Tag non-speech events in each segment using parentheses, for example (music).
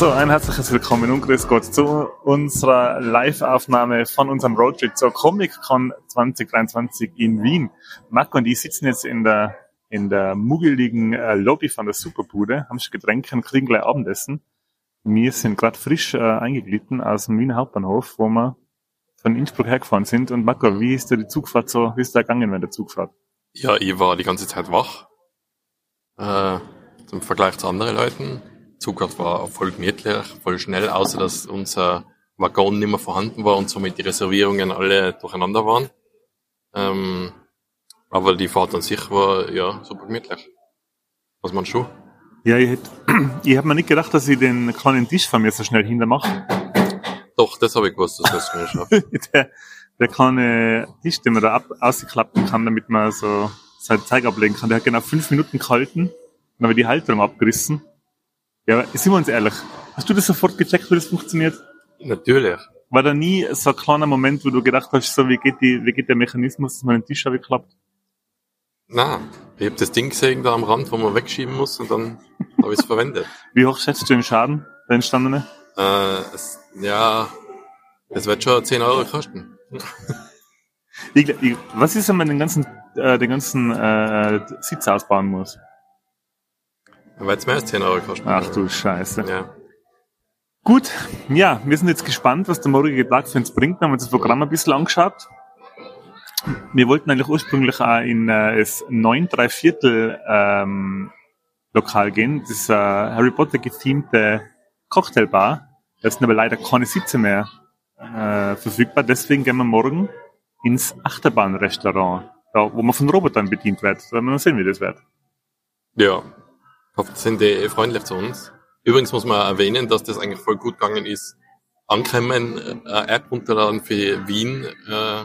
So, ein herzliches Willkommen und grüß Gott zu unserer Live-Aufnahme von unserem Roadtrip zur Comic-Con 2023 in Wien. Marco und ich sitzen jetzt in der, in der muggeligen äh, Lobby von der Superbude, haben schon Getränke und kriegen gleich Abendessen. Wir sind gerade frisch äh, eingeglitten aus dem Wiener Hauptbahnhof, wo wir von Innsbruck hergefahren sind. Und Marco, wie ist dir die Zugfahrt so, wie ist da gegangen während der Zugfahrt? Ja, ich war die ganze Zeit wach. Äh, zum Vergleich zu anderen Leuten Zugfahrt war voll gemütlich, voll schnell, außer dass unser Waggon nicht mehr vorhanden war und somit die Reservierungen alle durcheinander waren. Ähm, aber die Fahrt an sich war ja super gemütlich. Was meinst du? Ja, ich, hätte, (clears throat) ich habe mir nicht gedacht, dass ich den kleinen Tisch von mir so schnell hintermache. Doch, das habe ich gewusst, dass das mir schafft. (laughs) der, der kleine Tisch, den man da ab, ausklappen kann, damit man so seine Zeug ablegen kann, der hat genau fünf Minuten gehalten, dann habe ich die Halterung abgerissen ja, sind wir uns ehrlich. Hast du das sofort gecheckt, wie das funktioniert? Natürlich. War da nie so ein kleiner Moment, wo du gedacht hast, so, wie geht die, wie geht der Mechanismus, dass man den Tisch klappt? Nein, ich habe das Ding gesehen da am Rand, wo man wegschieben muss und dann habe ich es verwendet. (laughs) Wie hoch schätzt du den Schaden, der entstandene? Äh, es, ja, es wird schon 10 Euro kosten. (laughs) ich, ich, was ist, wenn man den ganzen, äh, den ganzen äh, Sitz ausbauen muss? Weil es mehr als 10 Euro kostet. Ach du Scheiße. Ja. Gut, ja, wir sind jetzt gespannt, was der morgige Tag für uns bringt. Wir haben uns das Programm ein bisschen angeschaut. Wir wollten eigentlich ursprünglich auch in äh, das 9 3 Viertel ähm, Lokal gehen, das äh, Harry Potter gethemte Cocktailbar. Da sind aber leider keine Sitze mehr äh, verfügbar. Deswegen gehen wir morgen ins Achterbahnrestaurant, da, wo man von Robotern bedient wird. Da werden wir sehen, wie das wird. Ja, hoffe, sind die freundlich zu uns. Übrigens muss man erwähnen, dass das eigentlich voll gut gegangen ist. Ankommen, äh, App runterladen für Wien äh,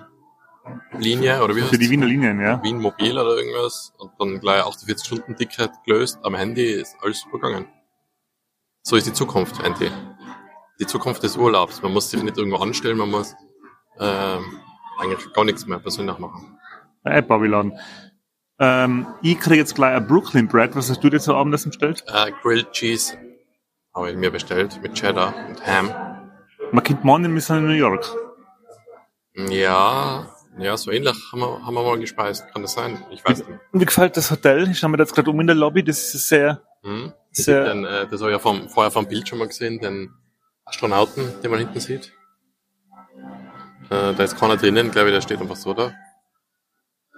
Linie oder wie heißt Für die Wiener Linien, ja. Wien Mobil oder irgendwas und dann gleich 48 Stunden Ticket gelöst. Am Handy ist alles super gegangen. So ist die Zukunft, Andy. Die Zukunft des Urlaubs. Man muss sich nicht irgendwo anstellen, man muss ähm, eigentlich gar nichts mehr persönlich machen. App laden. Ähm, ich kriege jetzt gleich ein Brooklyn Bread. Was hast du dir zu Abendessen bestellt? Uh, Grilled Cheese habe ich mir bestellt mit Cheddar und Ham. Man kennt morgen sind in New York. Ja, ja, so ähnlich haben wir, haben wir mal gespeist. Kann das sein? Ich weiß nicht. Wie gefällt das Hotel? Ich schaue mir jetzt gerade um in der Lobby. Das ist sehr, hm. sehr. Den, äh, das habe ich ja vom, vorher vom Bild schon mal gesehen, den Astronauten, den man hinten sieht. Äh, da ist keiner drinnen, glaube ich, der steht einfach so da.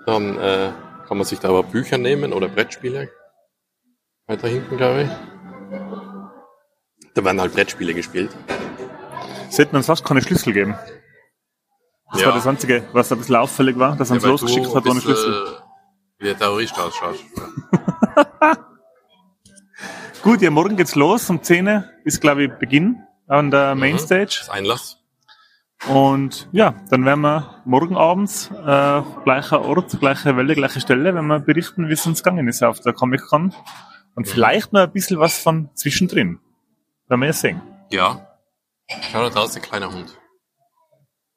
Dann, äh, kann man sich da aber Bücher nehmen oder Brettspiele. Weiter hinten, glaube ich. Da werden halt Brettspiele gespielt. Sie hätten uns fast keine Schlüssel geben. Das ja. war das Einzige, was ein bisschen auffällig war, dass er uns ja, losgeschickt hat ohne Schlüssel. Wie der Terrorist ausschaut. (laughs) Gut, ja, morgen geht's los. Um 10 ist, glaube ich, Beginn an der mhm. Mainstage. Das Einlass. Und ja, dann werden wir morgen abends, äh, gleicher Ort, gleiche Welle, gleiche Stelle, wenn wir berichten, wie es uns gegangen ist auf der Comic-Con. Und mhm. vielleicht noch ein bisschen was von zwischendrin. Werden wir ja sehen. Ja. Schau da draußen, kleiner Hund.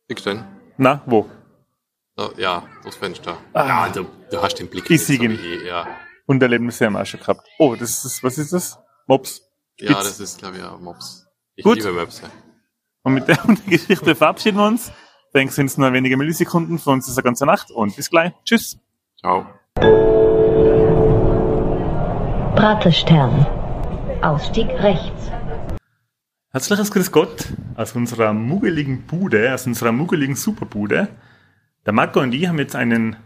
Siehst du den? Na, wo? Da, ja, das Fenster. Ah, ja, du, du hast den Blick. Ich sehe ihn. Ja. Und Erlebnisse auch schon gehabt. Oh, das ist, was ist das? Mops? Ja, das ist, glaube ich, ja, Mops. Ich Gut. liebe Möpse. Und mit der (laughs) Geschichte verabschieden wir uns. Denken sind es nur wenige Millisekunden. Für uns ist eine ganze Nacht und bis gleich. Tschüss. Ciao. Praterstern. Ausstieg rechts. Herzliches Grüß Gott aus unserer muggeligen Bude, aus unserer muggeligen Superbude. Der Marco und ich haben jetzt einen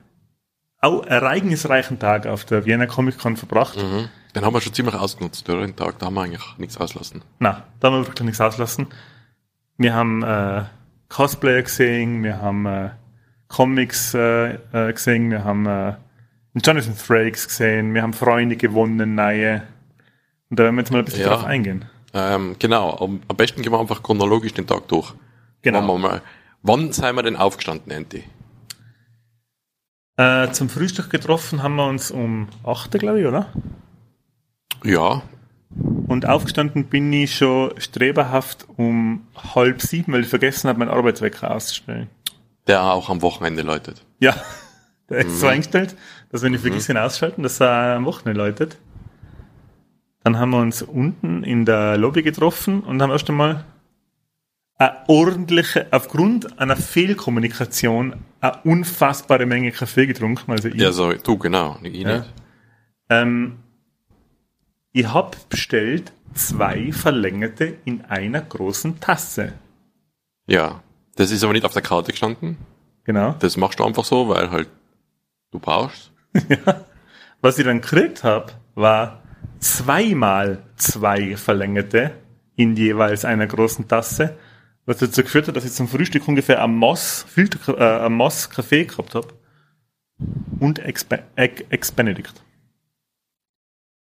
ereignisreichen Tag auf der Vienna Comic Con verbracht. Mhm. Den haben wir schon ziemlich ausgenutzt, oder? Den Tag, da haben wir eigentlich nichts auslassen. Na, da haben wir wirklich nichts auslassen. Wir haben äh, Cosplayer gesehen, wir haben äh, Comics äh, äh, gesehen, wir haben äh, Jonathan Frakes gesehen, wir haben Freunde gewonnen, neue. Und da werden wir jetzt mal ein bisschen ja. drauf eingehen. Ähm, genau, am, am, besten gehen wir einfach chronologisch den Tag durch. Genau. Wir mal. Wann sind wir denn aufgestanden, Andy? Äh, zum Frühstück getroffen haben wir uns um 8, glaube ich, oder? Ja, Und aufgestanden bin ich schon streberhaft um halb sieben, weil ich vergessen habe, meinen Arbeitswecker auszustellen. der auch am Wochenende läutet. Ja, (laughs) der ist so eingestellt, dass wenn ich vergesse ihn ausschalten, dass er am Wochenende läutet. Dann haben wir uns unten in der Lobby getroffen und haben erst einmal eine ordentliche, aufgrund einer Fehlkommunikation, eine unfassbare Menge Kaffee getrunken. Also ich, Ja, so, du, genau. Ich Ja. nicht. ähm, ich habe bestellt zwei verlängerte in einer großen Tasse. Ja. Das ist aber nicht auf der Karte gestanden. Genau. Das machst du einfach so, weil halt du brauchst. (laughs) Was ich dann gekriegt habe, war zweimal zwei verlängerte in jeweils einer großen Tasse, was dazu geführt hat, dass ich zum Frühstück ungefähr ein Moss, Filter, äh, ein Moss Kaffee gehabt habe und Ex, Egg, Ex Benedict.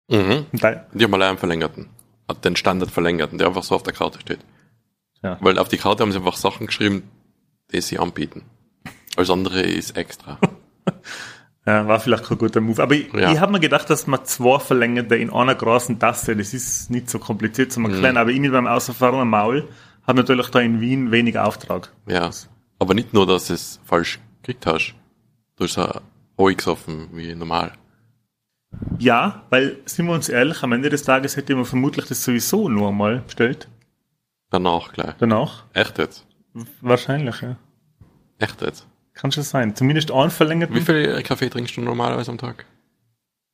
Mhm. Da, Die haben allein einen verlängerten. Hat den Standard verlängerten, der einfach so auf der Karte steht. Ja. Weil auf die Karte haben sie einfach Sachen geschrieben, die sie anbieten. Alles andere ist extra. (laughs) ja, war vielleicht kein guter Move. Aber ich, Ja. ich habe mir gedacht, dass man zwei verlängerte in einer großen Tasse, das ist nicht so kompliziert zu erklären, aber ich mit meinem auserfahrenen Maul habe natürlich da in Wien wenig Auftrag. ja. Aber nicht nur, dass du es falsch gekriegt hast. Du hast ja ruhig gesoffen, wie normal. Ja, weil, sind wir uns ehrlich, am Ende des Tages hätte man vermutlich das sowieso nur einmal bestellt. Danach gleich. Danach. Echt jetzt? Wahrscheinlich, ja. Echt jetzt? Kann schon sein. Zumindest einen verlängerten. Wie viel Kaffee trinkst du normalerweise am Tag?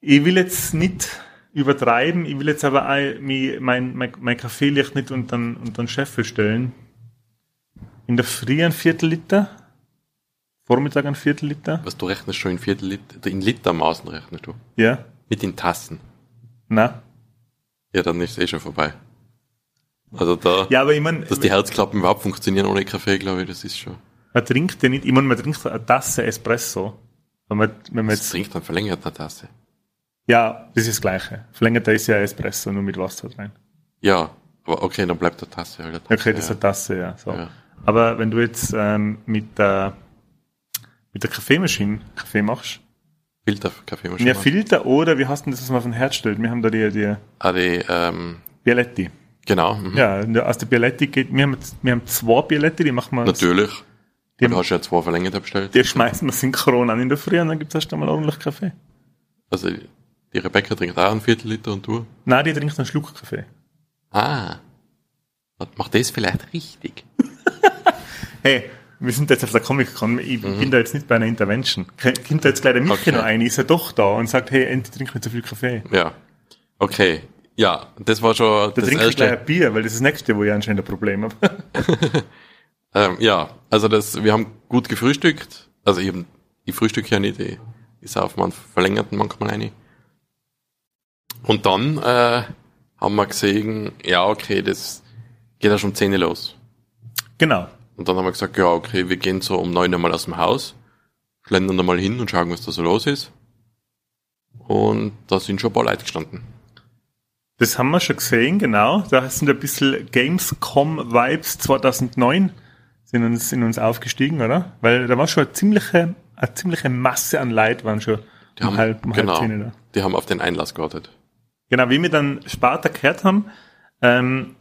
Ich will jetzt nicht übertreiben, ich will jetzt aber auch mein, mein, mein Kaffeelicht nicht unter den, unter den Scheffel stellen. In der Früh ein Viertel Liter, Vormittag ein Viertel Liter. Was du rechnest schon in Viertel Liter, in Litermaßen rechnest du. Ja, Nicht in Tassen. na. Ja, dann ist eh schon vorbei. Also da, Ja, aber ich meine, dass die Herzklappen überhaupt funktionieren ohne Kaffee, glaube ich, das ist schon. Man trinkt ja nicht, ich meine, man trinkt eine Tasse Espresso. Wenn man, wenn man Das jetzt, trinkt man verlängert eine Tasse. ja, das ist das Gleiche. Verlängerter ist ja Espresso, nur mit Wasser drin. Ja, aber okay, dann bleibt der Tasse halt. eine Tasse, Okay, das ist eine Tasse, ja. So. Ja. Aber wenn du jetzt ähm, mit der mit der Kaffeemaschine Kaffee machst, Filter Kaffeemaschine. ja, Filter oder wie hast du das, was man auf den Herd stellt? Wir haben da die, die ah, die, ähm, Bialetti. genau. Mhm. Ja, aus der Bialetti geht, wir haben, wir haben zwei Bialetti, die machen wir, Natürlich. Die- du hast ja zwei verlängerte bestellt. die schmeißen wir synchron an in der Früh und dann gibt's erst einmal ordentlich Kaffee. Also die Rebecca trinkt auch ein Viertel Liter und du? Nein, die trinkt einen Schluck Kaffee. Ah. Was macht das vielleicht richtig? (laughs) Hey, wir sind jetzt auf der Comic-Con, ich bin da jetzt nicht bei einer Intervention. Kommt da jetzt gleich der Michi Okay. noch ein, ist er doch da und sagt, hey, endlich trink nicht so viel Kaffee. Ja. Okay. Ja, das war schon Da das trinke ich gleich erste. ein Bier, weil das ist das nächste, wo ich anscheinend ein Problem habe. (laughs) Ähm, ja, also das, wir haben gut gefrühstückt. Also ich, hab- ich frühstücke ja nicht, ich, ich sauf mal einen verlängerten manchmal eine. Und dann äh, haben wir gesehen, ja okay, das geht ja schon um 10 Uhr los. genau. Und dann haben wir gesagt, ja okay, wir gehen so um 9 Uhr mal aus dem Haus, schlendern da mal hin und schauen, was da so los ist. Und da sind schon ein paar Leute gestanden. Das haben wir schon gesehen, genau. Da sind ein bisschen Gamescom-Vibes 2009 sind uns, in uns aufgestiegen, oder? Weil da war schon eine ziemliche, eine ziemliche Masse an Leid waren schon Die um haben, halb, um genau, halb zehn da. die haben auf den Einlass gewartet. Genau, wie wir dann später gehört haben, ähm,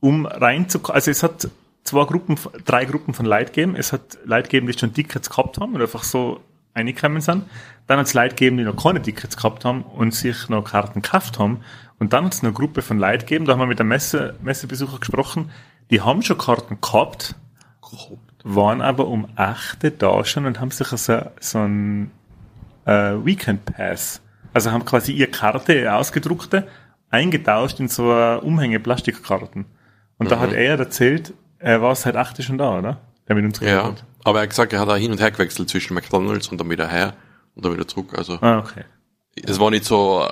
um reinzukommen, also es hat zwei Gruppen, drei Gruppen von Leid gegeben. Es hat Leid gegeben, die schon Tickets gehabt haben und einfach so reingekommen sind. Dann hat es Leid gegeben, die noch keine Tickets gehabt haben und sich noch Karten gekauft haben. Und dann hat es eine Gruppe von Leid gegeben, da haben wir mit der Messe, Messebesucher gesprochen, die haben schon Karten gehabt, waren aber um 8 Uhr da schon und haben sich so, so ein äh, Weekend Pass. Also haben quasi ihre Karte ausgedruckte eingetauscht in so eine Umhänge Plastikkarten. Und da hat er erzählt, er war seit 8 Uhr schon da, oder? Der mit uns Ja, hat. aber er hat gesagt, er hat auch hin und her gewechselt zwischen McDonalds und dann wieder her und dann wieder zurück. Also Ah, okay. es war nicht so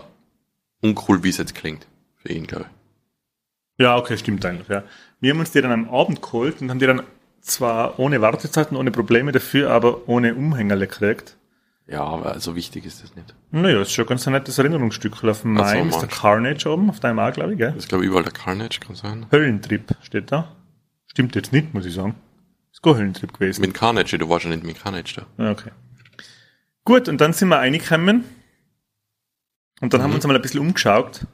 uncool, wie es jetzt klingt für ihn, glaube ich. Ja, okay, stimmt eigentlich, ja. Wir haben uns die dann am Abend geholt und haben die dann zwar ohne Wartezeiten, ohne Probleme dafür, aber ohne Umhängerle gekriegt. Ja, aber so wichtig ist das nicht. Naja, ist schon ganz ein nettes Erinnerungsstück. Auf dem Ach so, Main ist der. Carnage oben, auf deinem auch, glaube ich, gell? Das ist, glaube ich, überall der Carnage, kann sein. Höllentrip steht da. Stimmt jetzt nicht, muss ich sagen. Ist kein Höllentrip gewesen. Mit Carnage, du warst ja nicht mit Carnage da. Ja, okay. Gut, und dann sind wir reingekommen. Und dann haben wir uns mal ein bisschen umgeschaut.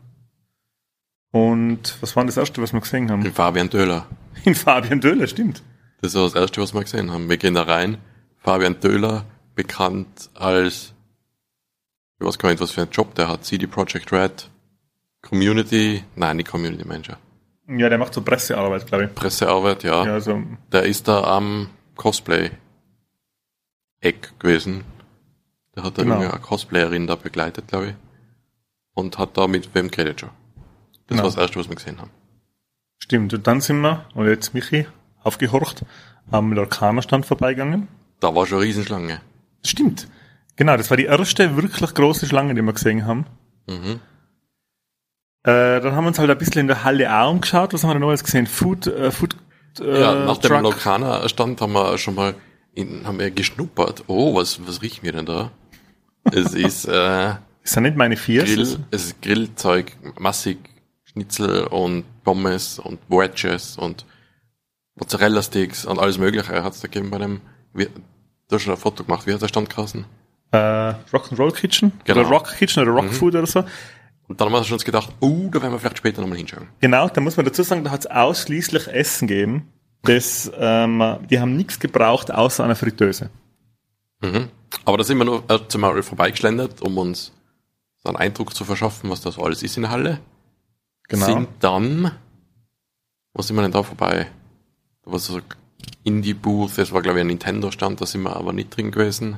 Und was war das erste, was wir gesehen haben? Den Fabian Döhler. In Fabian Döhler, stimmt. Das war das erste, was wir gesehen haben. Wir gehen da rein. Fabian Döhler, bekannt als, ich weiß gar nicht, was für einen Job der hat. CD Projekt Red, Community, nein, nicht Community Manager. Ja, der macht so Pressearbeit, glaube ich. Pressearbeit, ja. Ja, so, Der ist da am Cosplay-Eck gewesen. Der hat da Genau. irgendeine Cosplayerin da begleitet, glaube ich. Und hat da mit wem geredet schon. Das Genau. war das erste, was wir gesehen haben. stimmt. Und dann sind wir, und jetzt Michi, aufgehorcht, am Lorcaner-Stand vorbeigegangen. Da war schon eine Riesenschlange. Stimmt. Genau, das war die erste wirklich große Schlange, die wir gesehen haben. Mhm. Äh, dann haben wir uns halt ein bisschen in der Halle auch umgeschaut. Was haben wir da noch alles gesehen? Food, äh, Food, äh, Ja, nach dem Truck. Lokana-Stand haben wir schon mal in, haben wir geschnuppert. Oh, was, was riechen wir denn da? Es (laughs) ist äh, Ist ja nicht meine Viers. Grill, es ist Grillzeug, massig Schnitzel und Pommes und Wedges und Mozzarella-Sticks und alles mögliche hat es da gegeben bei dem, wie, du hast schon ein Foto gemacht, wie hat der Stand geheißen? Äh, Rock'n'Roll Kitchen. Genau. Oder Rock Kitchen oder Rock Mhm. Food oder so. Und dann haben wir uns gedacht, oh, da werden wir vielleicht später nochmal hinschauen. Genau, da muss man dazu sagen, da hat es ausschließlich Essen gegeben. Das, ähm, die haben nichts gebraucht außer einer Fritteuse. Mhm. Aber da sind wir nur erst einmal vorbeigeschlendert, um uns so einen Eindruck zu verschaffen, was da so alles ist in der Halle. Genau. Sind dann, wo sind wir denn da vorbei? Da war so ein Indie-Booth, das war glaube ich ein Nintendo-Stand, da sind wir aber nicht drin gewesen.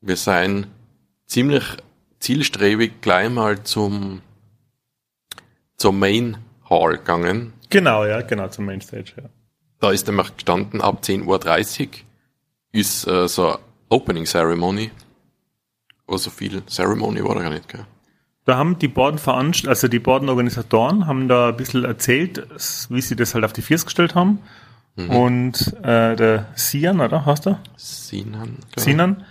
Wir sind ziemlich zielstrebig gleich mal zum, zum Main Hall gegangen. Genau, ja, genau, zum Mainstage, ja. Da ist nämlich gestanden, ab 10.30 Uhr ist äh, so eine Opening Ceremony. Aber so viel Ceremony war da gar nicht, gell? Da haben die beiden Veranst also die beiden Organisatoren haben da ein bisschen erzählt, wie sie das halt auf die Viers gestellt haben. Mhm. Und äh, der Sian, oder? Hast du? Sinan, ich. Sinan.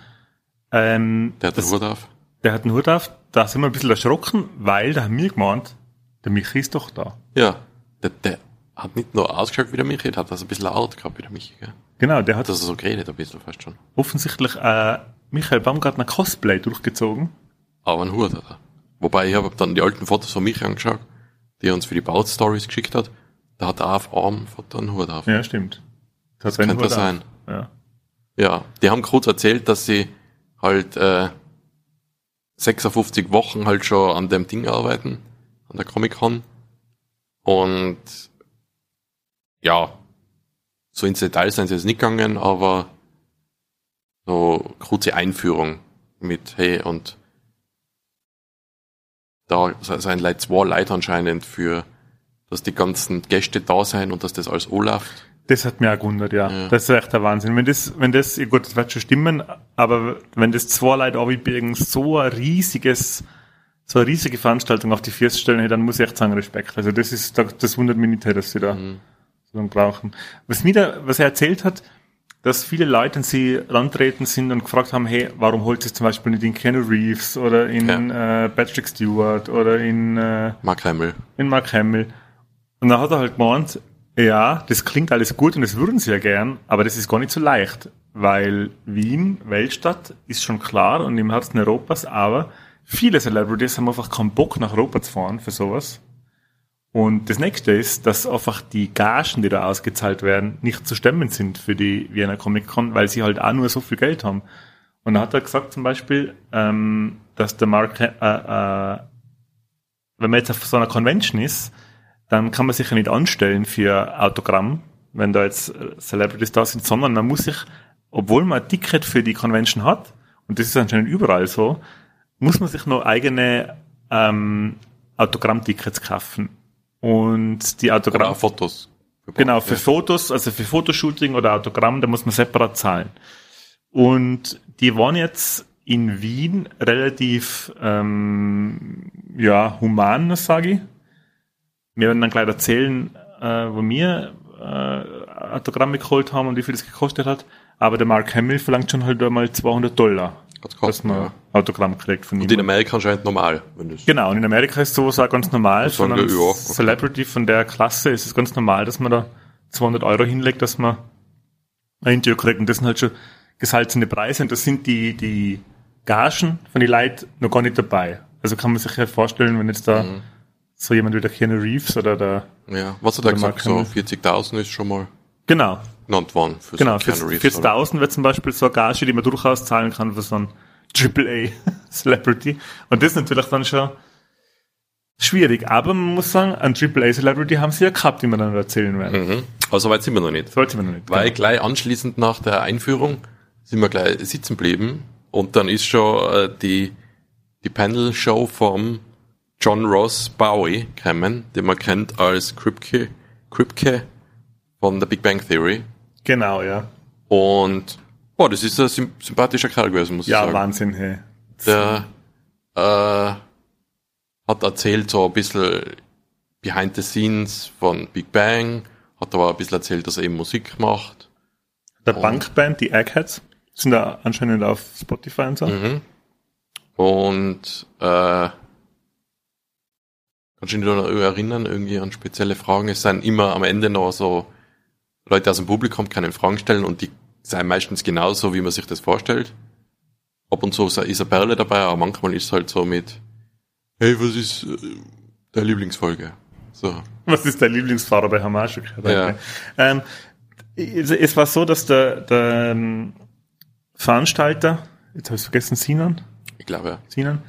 Ähm, Der hat das- Hut auf. der hat einen Hut auf. Da sind wir ein bisschen erschrocken, weil da haben wir gemeint, der Michi ist doch da. Ja, der, der hat nicht nur ausgeschaut wie der Michi, der hat das ein bisschen laut gehabt wie der Michi, gell? Genau, der hat das so geredet ein bisschen fast schon. offensichtlich äh, Michael Baumgartner Cosplay durchgezogen. Aber einen Hut hat er. Wobei ich habe dann die alten Fotos von Michi angeschaut, die er uns für die Baut Stories geschickt hat. Da hat er auf einem Foto einen Hut auf. Ja, stimmt. Das, hat Könnte Hut das auf. sein. Ja. Ja, die haben kurz erzählt, dass sie halt äh, 56 Wochen halt schon an dem Ding arbeiten, an der Comic-Con. Und ja, so ins Detail sind sie jetzt nicht gegangen, aber so kurze Einführung mit, hey, und da sind Leute, zwei Leute anscheinend für, dass die ganzen Gäste da sein und dass das alles anläuft. Das hat mir auch gewundert, ja. Ja. Das ist echt der Wahnsinn. Wenn das, wenn das, ja gut, das wird schon stimmen, aber wenn das zwei Leute abbiegen, so ein riesiges, so eine riesige Veranstaltung auf die Füße stellen, dann muss ich echt sagen, Respekt. Also das ist, das wundert mich nicht, dass sie da Mhm. so lange brauchen. Was mir da, was er erzählt hat, dass viele Leute an sie rantreten sind und gefragt haben, hey, warum holt sie zum Beispiel nicht in Keanu Reeves oder in äh, Patrick Stewart oder in, äh, Mark Hamill. in Mark Hamill. Und dann hat er halt gemeint, ja, das klingt alles gut und das würden sie ja gern, aber das ist gar nicht so leicht, weil Wien, Weltstadt, ist schon klar und im Herzen Europas, aber viele Celebrities haben einfach keinen Bock nach Europa zu fahren für sowas. Und das nächste ist, dass einfach die Gagen, die da ausgezahlt werden, nicht zu stemmen sind für die Wiener Comic Con, weil sie halt auch nur so viel Geld haben. Und da hat er gesagt zum Beispiel, ähm, dass der Mark, äh, äh, wenn man jetzt auf so einer Convention ist, dann kann man sich ja nicht anstellen für Autogramm, wenn da jetzt äh, Celebrities da sind, sondern man muss sich, obwohl man ein Ticket für die Convention hat, und das ist anscheinend überall so, muss man sich noch eigene ähm, Autogrammtickets kaufen. Und die Oder Autogramm, auch Fotos. Genau, für Ja. Fotos, also für Fotoshooting oder Autogramm, da muss man separat zahlen. Und die waren jetzt in Wien relativ ähm, ja, human, sage ich. Wir werden dann gleich erzählen, äh, wo wir äh, Autogramme geholt haben und wie viel das gekostet hat. Aber der Mark Hamill verlangt schon halt einmal 200 Dollar, Hat's dass man ja. Autogramm kriegt von ihm. Und in Amerika anscheinend normal, wenn das. Genau, und in Amerika ist sowas auch ganz normal. Von einem ja, okay. Celebrity von der Klasse ist es ganz normal, dass man da 200 Euro hinlegt, dass man ein Interview kriegt. Und das sind halt schon gesalzene Preise. Und das sind die, die Gagen von den Leuten noch gar nicht dabei. Also kann man sich ja vorstellen, wenn jetzt da Mhm. So jemand wie der Keanu Reeves oder der, Ja, was hat er gesagt? So 40.000 ist schon mal genau, genannt worden für genau, so Keanu Reeves, fürs oder? 1000 wäre zum Beispiel so eine Gage, die man durchaus zahlen kann für so ein AAA (laughs) Celebrity. Und das ist natürlich dann schon schwierig. Aber man muss sagen, ein AAA Celebrity haben sie ja gehabt, die wir dann erzählen werden. Mhm. Aber so weit sind wir noch nicht. Sollte man noch nicht. Weil gleich anschließend nach der Einführung sind wir gleich sitzen geblieben und dann ist schon äh, die, die Panel-Show vom John Ross Bowie gekommen, den man kennt als Kripke, Kripke von der Big Bang Theory. Genau, ja. Und boah, das ist ein sym sympathischer Kerl gewesen, muss Ja, ich sagen. Wahnsinn, hey. Der äh, hat erzählt so ein bisschen behind the scenes von Big Bang, hat aber ein bisschen erzählt, dass er eben Musik macht. Der. Bankband, die Eggheads, sind da anscheinend auf Spotify und so. Mhm. Und äh, kannst du dich noch erinnern, irgendwie an spezielle Fragen? Es sind immer am Ende noch so Leute aus dem Publikum können Fragen stellen und die sind meistens genauso, wie man sich das vorstellt. Ab und zu ist eine Perle dabei, aber manchmal ist es halt so mit, hey, was ist äh, der Lieblingsfolge? So. Was ist dein Lieblingsfahrer bei Hamasch? Ja. Ähm, es, es war so, dass der, der ähm, Veranstalter, jetzt habe ich vergessen, Sinan, Ich glaube, ja. Sinan,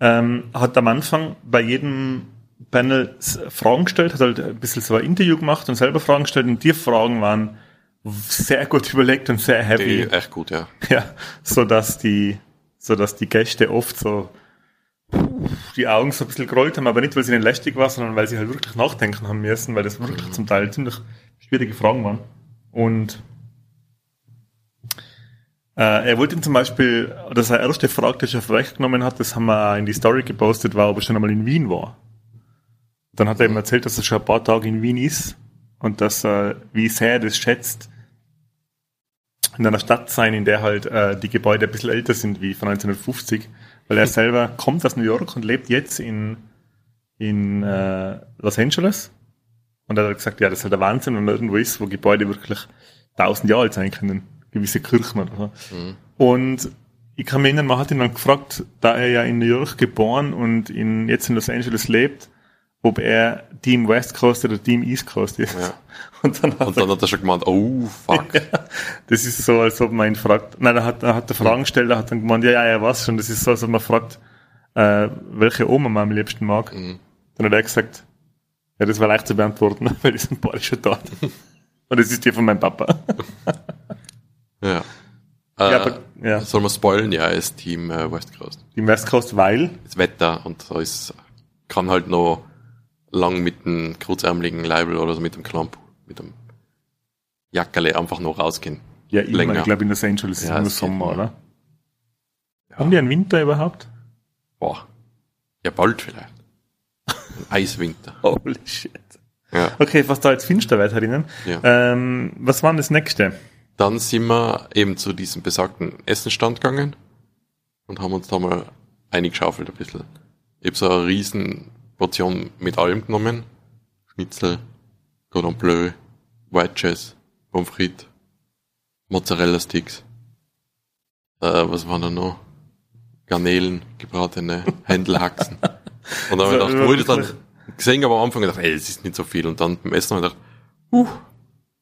ähm, hat am Anfang bei jedem Panel Fragen gestellt, hat halt ein bisschen so ein Interview gemacht und selber Fragen gestellt und die Fragen waren sehr gut (laughs) überlegt und sehr Die, heavy. echt gut, ja. (laughs) Ja, so dass die, so dass die Gäste oft so die Augen so ein bisschen gerollt haben, aber nicht, weil sie nicht lästig war, sondern weil sie halt wirklich nachdenken haben müssen, weil das wirklich zum Teil ziemlich schwierige Fragen waren. Und äh, er wollte ihm zum Beispiel, oder seine erste Frage, die er vorweggenommen hat, das haben wir in die Story gepostet, war, ob er schon einmal in Wien war. Dann hat er ihm erzählt, dass er schon ein paar Tage in Wien ist und dass er, wie sehr er das schätzt, in einer Stadt sein, in der halt äh, die Gebäude ein bisschen älter sind wie von 1950, weil er selber kommt aus New York und lebt jetzt in, in äh, Los Angeles. Und er hat gesagt, ja, das ist halt der Wahnsinn, wenn man irgendwo ist, wo Gebäude wirklich tausend Jahre alt sein können. Gewisse Kirchen oder so. Mhm. Und ich kann mich erinnern, man hat ihn dann gefragt, da er ja in New York geboren und in, jetzt in Los Angeles lebt, ob er Team West Coast oder Team East Coast ist. Ja. (laughs) Und dann hat Und dann hat er schon gemeint, oh, fuck. (laughs) das ist so, als ob man ihn fragt. Nein, er hat, er hat der Fragen gestellt, er hat dann gemeint, ja, ja, ja, was schon. Das ist so, als ob man fragt, äh, welche Oma man am liebsten mag. Mhm. Dann hat er gesagt, ja, das war leicht zu beantworten, (laughs) weil die sind beide schon dort. Und das ist die von meinem Papa. Ja. Äh, Ja, aber- ja. Soll man spoilen? Ja, er ist Team äh, West Coast. Die West Coast, weil, Das Wetter und so ist, kann halt noch lang mit dem kurzärmeligen Leibel oder so mit dem Klamp, mit dem Jackerle einfach noch rausgehen. ja, immer, Länger. ich glaube, in Los Angeles ist Ja, geht Sommer, oder? Haben die einen Winter überhaupt? Boah. Ja, bald vielleicht. Ein Eiswinter. (laughs) Holy shit. Ja. Okay, was da jetzt finster wird herinnen. Ja. Ähm, was war denn das nächste? Dann sind wir eben zu diesem besagten Essenstand gegangen und haben uns da mal eingeschaufelt ein bisschen. Ich hab so eine riesen Portion mit allem genommen. Schnitzel, Cordon Bleu, Wedges, Pommes frites, Mozzarella Sticks. Äh, was waren da noch? Garnelen, gebratene (laughs) Händelhaxen. Und dann habe ich gedacht, wo ich das dann gesehen habe am Anfang gedacht, ey, das ist nicht so viel. Und dann beim Essen habe ich gedacht, uh,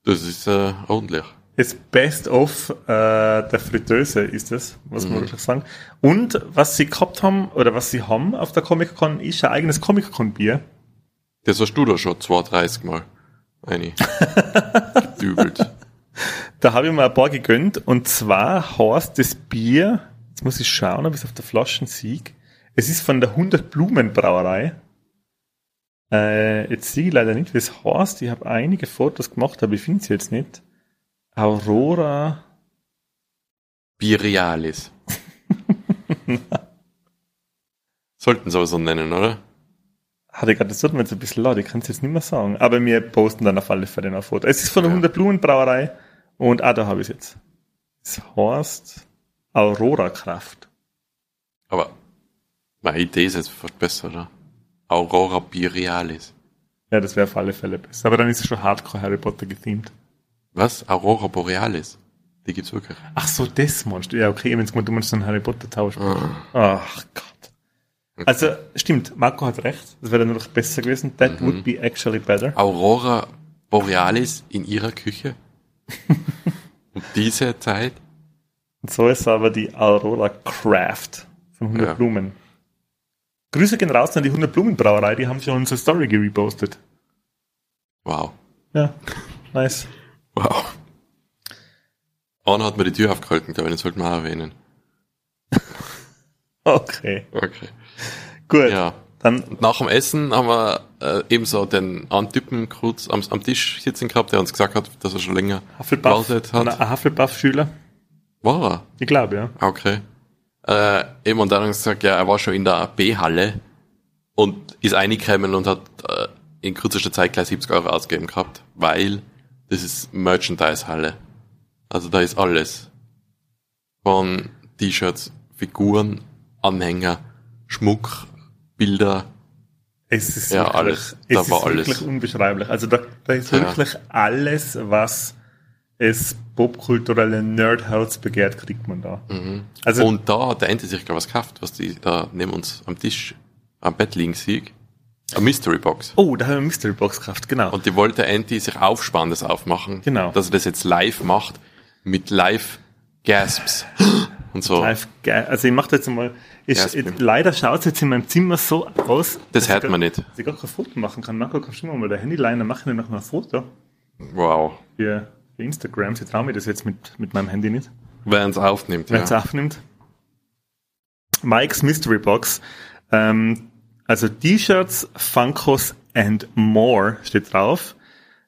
das ist äh, ordentlich. Das Best of äh, der Fritteuse ist das, man Mhm. wirklich sagen. Und was sie gehabt haben, oder was sie haben auf der Comic-Con, ist ein eigenes Comic-Con-Bier. Das hast du da schon 32 Mal eine (laughs) gedübelt. Da habe ich mir ein paar gegönnt. Und zwar heißt das Bier, jetzt muss ich schauen, ob ich es auf der Flasche sieg. Es ist von der 100 Blumen Brauerei. Äh, jetzt sehe ich leider nicht, wie es heißt. Ich habe einige Fotos gemacht, aber ich finde es jetzt nicht. Aurora. Birialis. (laughs) Sollten sie aber so nennen, oder? Hatte gerade, das tut mir jetzt ein bisschen leid, ich kann es jetzt nicht mehr sagen. Aber wir posten dann auf alle Fälle ein Foto. Es ist von der Ja. 100 Blumen Brauerei. Und ah, da habe ich es jetzt. Es heißt Aurora Kraft. Aber meine Idee ist jetzt fast besser, oder? Aurora Birialis. Ja, das wäre auf alle Fälle besser. Aber dann ist es schon Hardcore Harry Potter gethemed. Was? Aurora Borealis? Die gibt's wirklich. Ach so, das meinst du. Ja, okay, wenn du meinst, dann Harry Potter Tausch. Ah. Ach Gott. Also, stimmt, Marco hat recht. Das wäre noch besser gewesen. That Mhm. would be actually better. Aurora Borealis in ihrer Küche. (laughs) um diese Zeit. Und so ist aber die Aurora Craft von 100 Ja. Blumen. Grüße gehen raus an die 100 Blumen Brauerei, die haben schon unsere Story gerepostet. Wow. Ja, nice. Wow. Anna hat mir die Tür aufgehalten, aber den sollten wir auch erwähnen. (laughs) Okay, Okay. gut. Ja. Dann, Und nach dem Essen haben wir äh, ebenso den einen Typen kurz am, am Tisch sitzen gehabt, der uns gesagt hat, dass er schon länger Hufflepuff, hat. ein Hufflepuff-Schüler. War er? Ich glaube, ja. Okay. Äh, eben, und dann hat er gesagt, ja, er war schon in der B-Halle und ist reingekommen und hat äh, in kürzester Zeit gleich 70 Euro ausgegeben gehabt, weil das ist Merchandise-Halle. Also da ist alles. Von T-Shirts, Figuren, Anhänger, Schmuck, Bilder. Es ist Ja, wirklich, alles. Es Da ist war wirklich alles. unbeschreiblich. Also da, da ist Ja. wirklich alles, was es popkulturelle Nerdherz begehrt, kriegt man da. Also und da hat der Ente sich gleich was gekauft, was die da neben uns am Tisch, am Bett liegen sieht. Eine Mystery Box. oh, da haben wir eine Mystery Box gekauft, genau. Und die wollte Andy sich aufspannendes aufmachen. Genau. Dass er das jetzt live macht. Mit live Gasps. Und so. Live, ge- also ich mache jetzt mal. Ich, ich, leider schaut es jetzt in meinem Zimmer so aus. Das dass hört ich man gar- nicht. Dass ich gar kein Foto machen kann. Marco, kannst du mir mal der Handyleiner machen und noch mal ein Foto Wow. für, für Instagram? Sie trauen mir das jetzt mit, mit meinem Handy nicht. Wer uns aufnimmt. wenn es Ja. aufnimmt. Mike's Mystery Box. Ähm, also T-Shirts, Funkos and more steht drauf.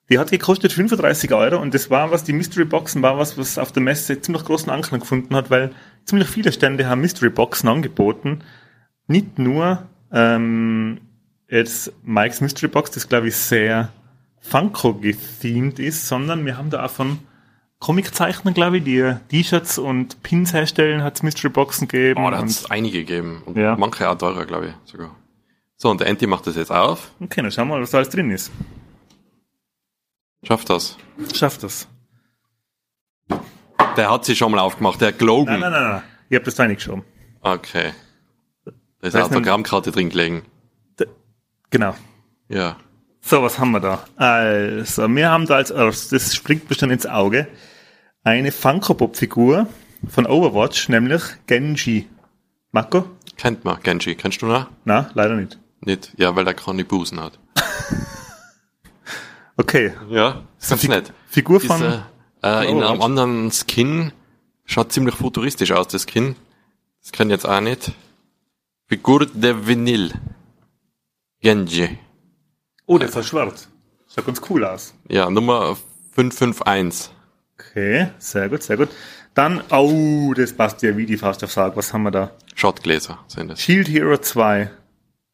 Die hat gekostet 35 Euro und das war was, die Mystery Boxen war was, was auf der Messe ziemlich großen Anklang gefunden hat, weil ziemlich viele Stände haben Mystery Boxen angeboten. Nicht nur ähm, jetzt Mike's Mystery Box, das glaube ich sehr Funko gethemed ist, sondern wir haben da auch von Comiczeichner, glaube ich, die T-Shirts und Pins herstellen, hat es Mystery Boxen gegeben. Oh, da hat es einige gegeben. Und Ja. manche auch teurer, glaube ich, sogar. So, und der Andy macht das jetzt auf. okay, dann schauen wir mal, was da alles drin ist. Schafft das. Schafft das. Der hat sich schon mal aufgemacht. Der Glogan. Nein, nein, nein, nein. Ich habe das da reingeschoben. Okay. Da ist eine ein- Autogrammkarte drin gelegen. Genau. Ja. So, was haben wir da? Also, wir haben da als erstes, das springt bestimmt ins Auge, eine Funko-Pop-Figur von Overwatch, nämlich Genji. Marco? Kennt man, Genji. Kennst du noch? Na, leider nicht. Nicht? Ja, weil der keine Busen hat. (laughs) Okay. Ja. Ist ganz nett. Figur Ist, von, äh, äh, in Overwatch. einem anderen Skin. Schaut ziemlich futuristisch aus, das Skin. Das kann ich jetzt auch nicht. Figur de Vinyl. Genji. oh, der ist auch schwarz. Schaut ganz cool aus. Ja, Nummer 551. Okay, sehr gut, sehr gut. Dann, oh, das passt ja wie die Faust auf Sarg. Was haben wir da? Shotgläser sind das. Shield Hero 2.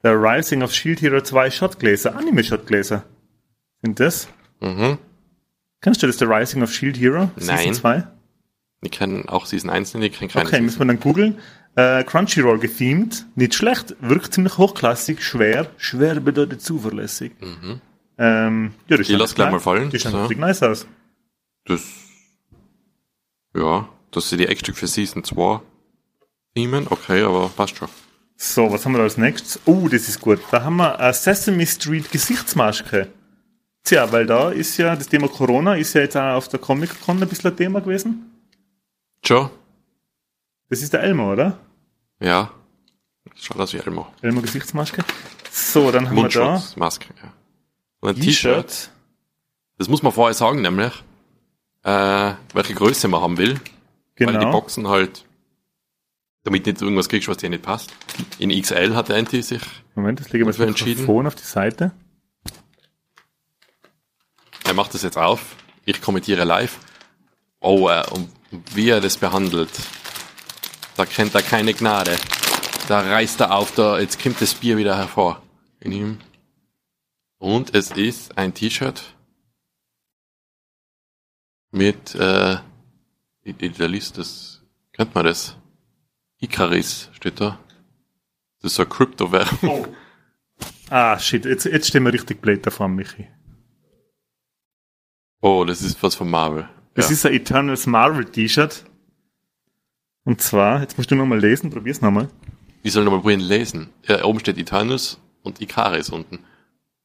The Rising of Shield Hero 2 Shotgläser, Anime-Shotgläser. Sind das? Mhm. Kennst du das, The Rising of Shield Hero? Nein. Season 2? Ich kenne auch Season 1 nicht, ich kenne keine Okay, müssen wir dann googeln. Äh, Crunchyroll gethemed, nicht schlecht, wirkt ziemlich hochklassig, schwer, schwer bedeutet zuverlässig. Ähm, ja, das Ich lass gleich mal fallen. Die schauen So. richtig nice aus. Das, ja, das sind die extra für Season 2 Themen, okay, aber passt schon. So, was haben wir da als nächstes? Oh, das ist gut. Da haben wir eine Sesame Street Gesichtsmaske. Tja, weil da ist ja, das Thema Corona ist ja jetzt auch auf der Comic-Con ein bisschen ein Thema gewesen. Schon? Das ist der Elmo, oder? Ja. Schaut aus wie Elmo. Elmo Gesichtsmaske. So, dann haben wir da Maske, ja. Und ein T-Shirt. Das muss man vorher sagen, nämlich, äh, welche Größe man haben will. Weil die Genau. Boxen halt, damit nicht irgendwas kriegst, was dir nicht passt. In XL hat der Anti sich, Moment, das lege ich mal entschieden. Mikrofon auf die Seite. er macht das jetzt auf. Ich kommentiere live. Oh, äh, und wie er das behandelt. Da kennt er keine Gnade. Da reißt er auf, da, jetzt kommt das Bier wieder hervor. In ihm. Und es ist ein T-Shirt mit, äh, liest das, kennt man das? Icaris steht da. Das ist so eine Kryptowährung. Oh. Ah, shit, jetzt, jetzt stehen wir richtig blöd davor, Michi. Oh, das ist was von Marvel. Das Ja. ist ein Eternals Marvel T-Shirt. Und zwar, jetzt musst du nochmal lesen, probier's nochmal. Ich soll nochmal probieren lesen. Ja, oben steht Itanus und Ikaris unten.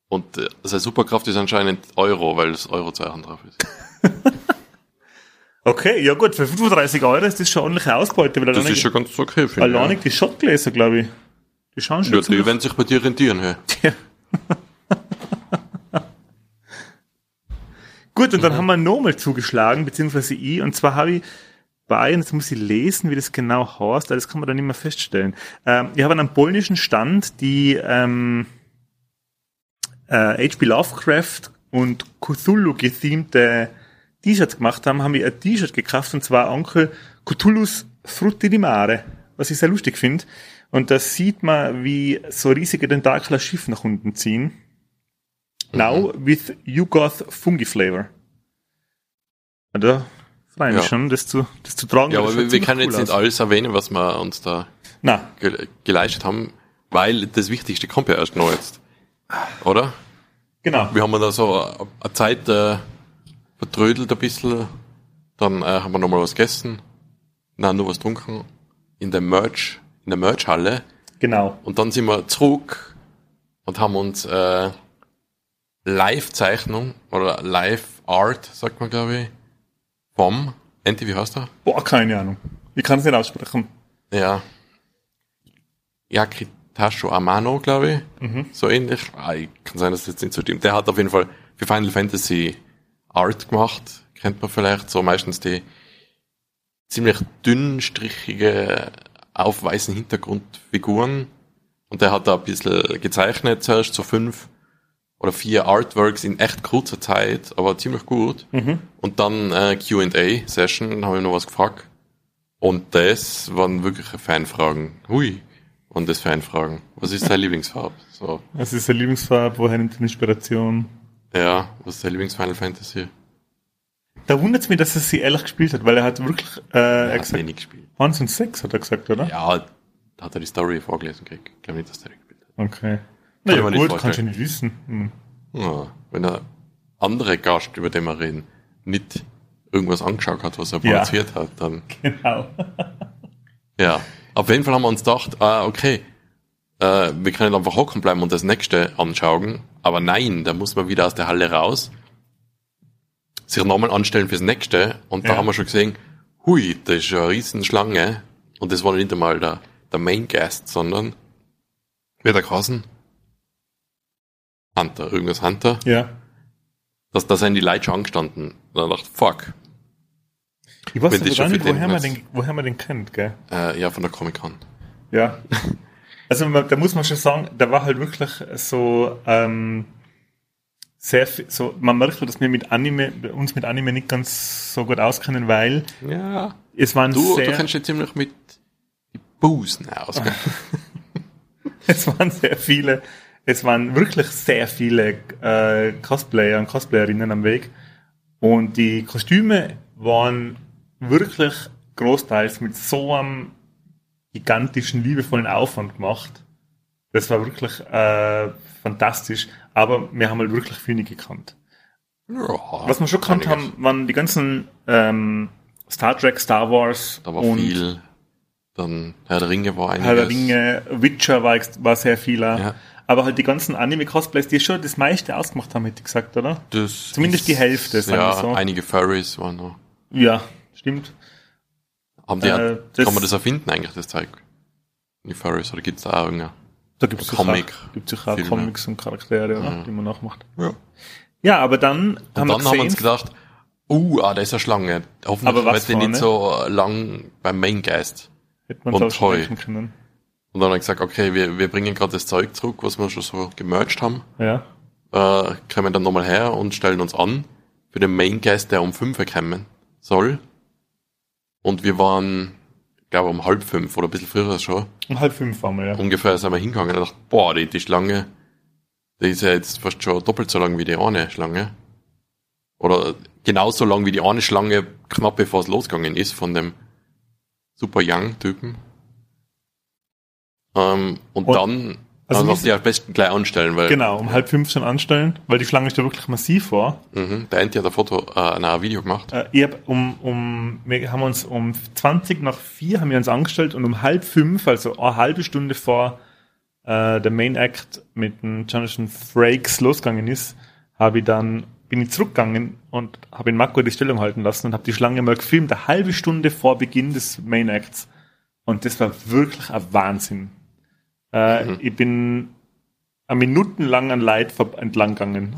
Und äh, seine Superkraft ist anscheinend Euro, weil das Eurozeichen drauf ist. (laughs) Okay, ja gut, für 35 Euro ist das schon ordentliche Ausbeute, weil Das ist schon ganz okay, finde ich. die Shotgläser, glaube ich, die schauen schon Ja, die werden sich bei dir rentieren, hey. (laughs) Gut, und dann Mhm. haben wir nochmal zugeschlagen, beziehungsweise ich, und zwar habe ich bei, und jetzt muss ich lesen, wie das genau heißt, das kann man dann nicht mehr feststellen. Ähm, ich habe an einem polnischen Stand die ähm, äh, H.P. Lovecraft und Cthulhu gethemte T-Shirts gemacht haben, haben wir ein T-Shirt gekauft, und zwar Onkel Cthulhu's Frutti di Mare, was ich sehr lustig finde. Und da sieht man, wie so riesige Tentakel ein Schiff nach unten ziehen. Now with Yugoth Fungi Flavor. Und da freue ich mich Ja. schon, das zu, das zu tragen. Ja, aber das wir, wir können cool jetzt nicht aus. alles erwähnen, was wir uns da Na, ge geleistet haben, weil das Wichtigste kommt ja erst noch jetzt. Oder? genau. Wir haben da so eine Zeit äh, vertrödelt ein bisschen, dann äh, haben wir nochmal was gegessen, dann nur was getrunken in der Merch, in der Merchhalle Genau. und dann sind wir zurück und haben uns äh, Live-Zeichnung oder Live-Art, sagt man glaube ich, vom, Enti, wie heißt er? Boah, keine Ahnung. Ich kann es nicht aussprechen. Ja. Yakitasho Amano, glaube ich. So ähnlich. Ah, ich- kann sein, dass das jetzt nicht so stimmt. Der hat auf jeden Fall für Final Fantasy Art gemacht. Kennt man vielleicht so meistens die ziemlich dünnstrichige, auf weißen Hintergrundfiguren. Und der hat da ein bisschen gezeichnet zuerst, so fünf oder vier Artworks in echt kurzer Zeit, aber ziemlich gut. Und dann äh, Q&A-Session, habe ich noch was gefragt. Und das waren wirkliche Fanfragen. Hui. Und das Fanfragen. Was ist deine (laughs) Lieblingsfarbe? So. Das ist eine Lieblingsfarbe, woher nimmt die Inspiration? Ja, was ist deine Lieblingsfinal Fantasy? Da wundert es mich, dass er sie ehrlich gespielt hat, weil er hat wirklich, äh, er Er hat gesagt, wenig gespielt. 1 und 6 hat er gesagt, oder? Ja, da hat er die Story vorgelesen gekriegt. Ich glaube nicht, dass der gespielt hat. Okay. Kann Na ich ja, mir nicht gut, vorstellen. kannst du nicht wissen. Hm. Ja, wenn der andere Gast, über den wir reden, nicht irgendwas angeschaut hat, was er Ja. produziert hat, dann (laughs) Genau. Ja, auf jeden Fall haben wir uns gedacht, ah, okay, äh, wir können einfach hocken bleiben und das nächste anschauen. Aber nein, da muss man wieder aus der Halle raus, sich nochmal anstellen fürs nächste. Und da Ja. haben wir schon gesehen, hui, das ist eine riesen Schlange. Und das war nicht einmal der, der Main Guest, sondern, wie hat er geheißen? Hunter, irgendwas Hunter. Ja. Das, da sind die Leute schon angestanden. Und dann dachte ich, fuck, Ich weiß aber gar nicht, woher man, den, woher man den kennt, gell? äh, ja, von der Comic-Con. Ja. (laughs) Also man, da muss man schon sagen, da war halt wirklich so ähm, sehr viel, so man merkt, halt, dass wir mit Anime uns mit Anime nicht ganz so gut auskennen, weil Ja, es waren Du, sehr du kennst dich ziemlich mit Busen aus. gell? (laughs) es waren sehr viele es waren wirklich sehr viele äh, Cosplayer und Cosplayerinnen am Weg und die Kostüme waren wirklich großteils mit so einem gigantischen, liebevollen Aufwand gemacht. Das war wirklich äh, fantastisch, aber wir haben halt wirklich viel nicht gekannt. Ja, Was wir schon gekannt haben, waren die ganzen ähm, Star Trek, Star Wars Da war und viel. Dann Herr der Ringe war einiges. Herr der Ringe, Witcher war, war sehr vieler. Ja. Aber halt die ganzen Anime-Cosplays, die schon das meiste ausgemacht haben, hätte ich gesagt, oder? Das Zumindest die Hälfte, sagen Ja, wir so. einige Furries waren noch. Ja, stimmt. Haben die, Äh, das- kann man das erfinden eigentlich, das Zeug? Die Furries, oder gibt's da auch irgendeine? Da gibt es Comic- auch, gibt's sicher auch Filme. Comics und Charaktere, oder? Ja. die man nachmacht. Ja. Ja, aber dann Und haben dann wir haben wir uns gedacht, uh, ah, da ist eine Schlange. Hoffentlich wird die nicht so lang beim Main Guest. hätte man und denken können. Und dann haben wir gesagt, okay, wir, wir bringen gerade das Zeug zurück, was wir schon so gemerged haben. Ja. äh, kommen dann nochmal her und stellen uns an für den Main Guest, der um 5 Uhr kommen soll. Und wir waren, glaube um halb fünf oder ein bisschen früher schon, Um halb fünf waren wir, ja. ungefähr sind wir hingegangen und dachte, boah, die, die Schlange, die ist ja jetzt fast schon doppelt so lang wie die eine Schlange. Oder genauso lang wie die eine Schlange, knapp bevor es losgegangen ist von dem Super Young-Typen. Ähm, und, Und- dann Also, wir also die am besten gleich anstellen, weil Genau, um halb fünf schon anstellen, weil die Schlange ist da wirklich massiv war. mhm, der Enti hat ein Foto, äh, ein Video gemacht. Äh, ich hab um, um, wir haben uns um 20 nach vier haben wir uns angestellt und um halb fünf, also eine halbe Stunde vor äh, der Main Act mit dem Jonathan Frakes losgegangen ist, habe ich dann bin ich zurückgegangen und habe in Mako die Stellung halten lassen und habe die Schlange mal gefilmt, eine halbe Stunde vor Beginn des Main Acts. Und das war wirklich ein Wahnsinn. Äh, Mhm. Ich bin eine Minuten lang an Leid entlang gegangen.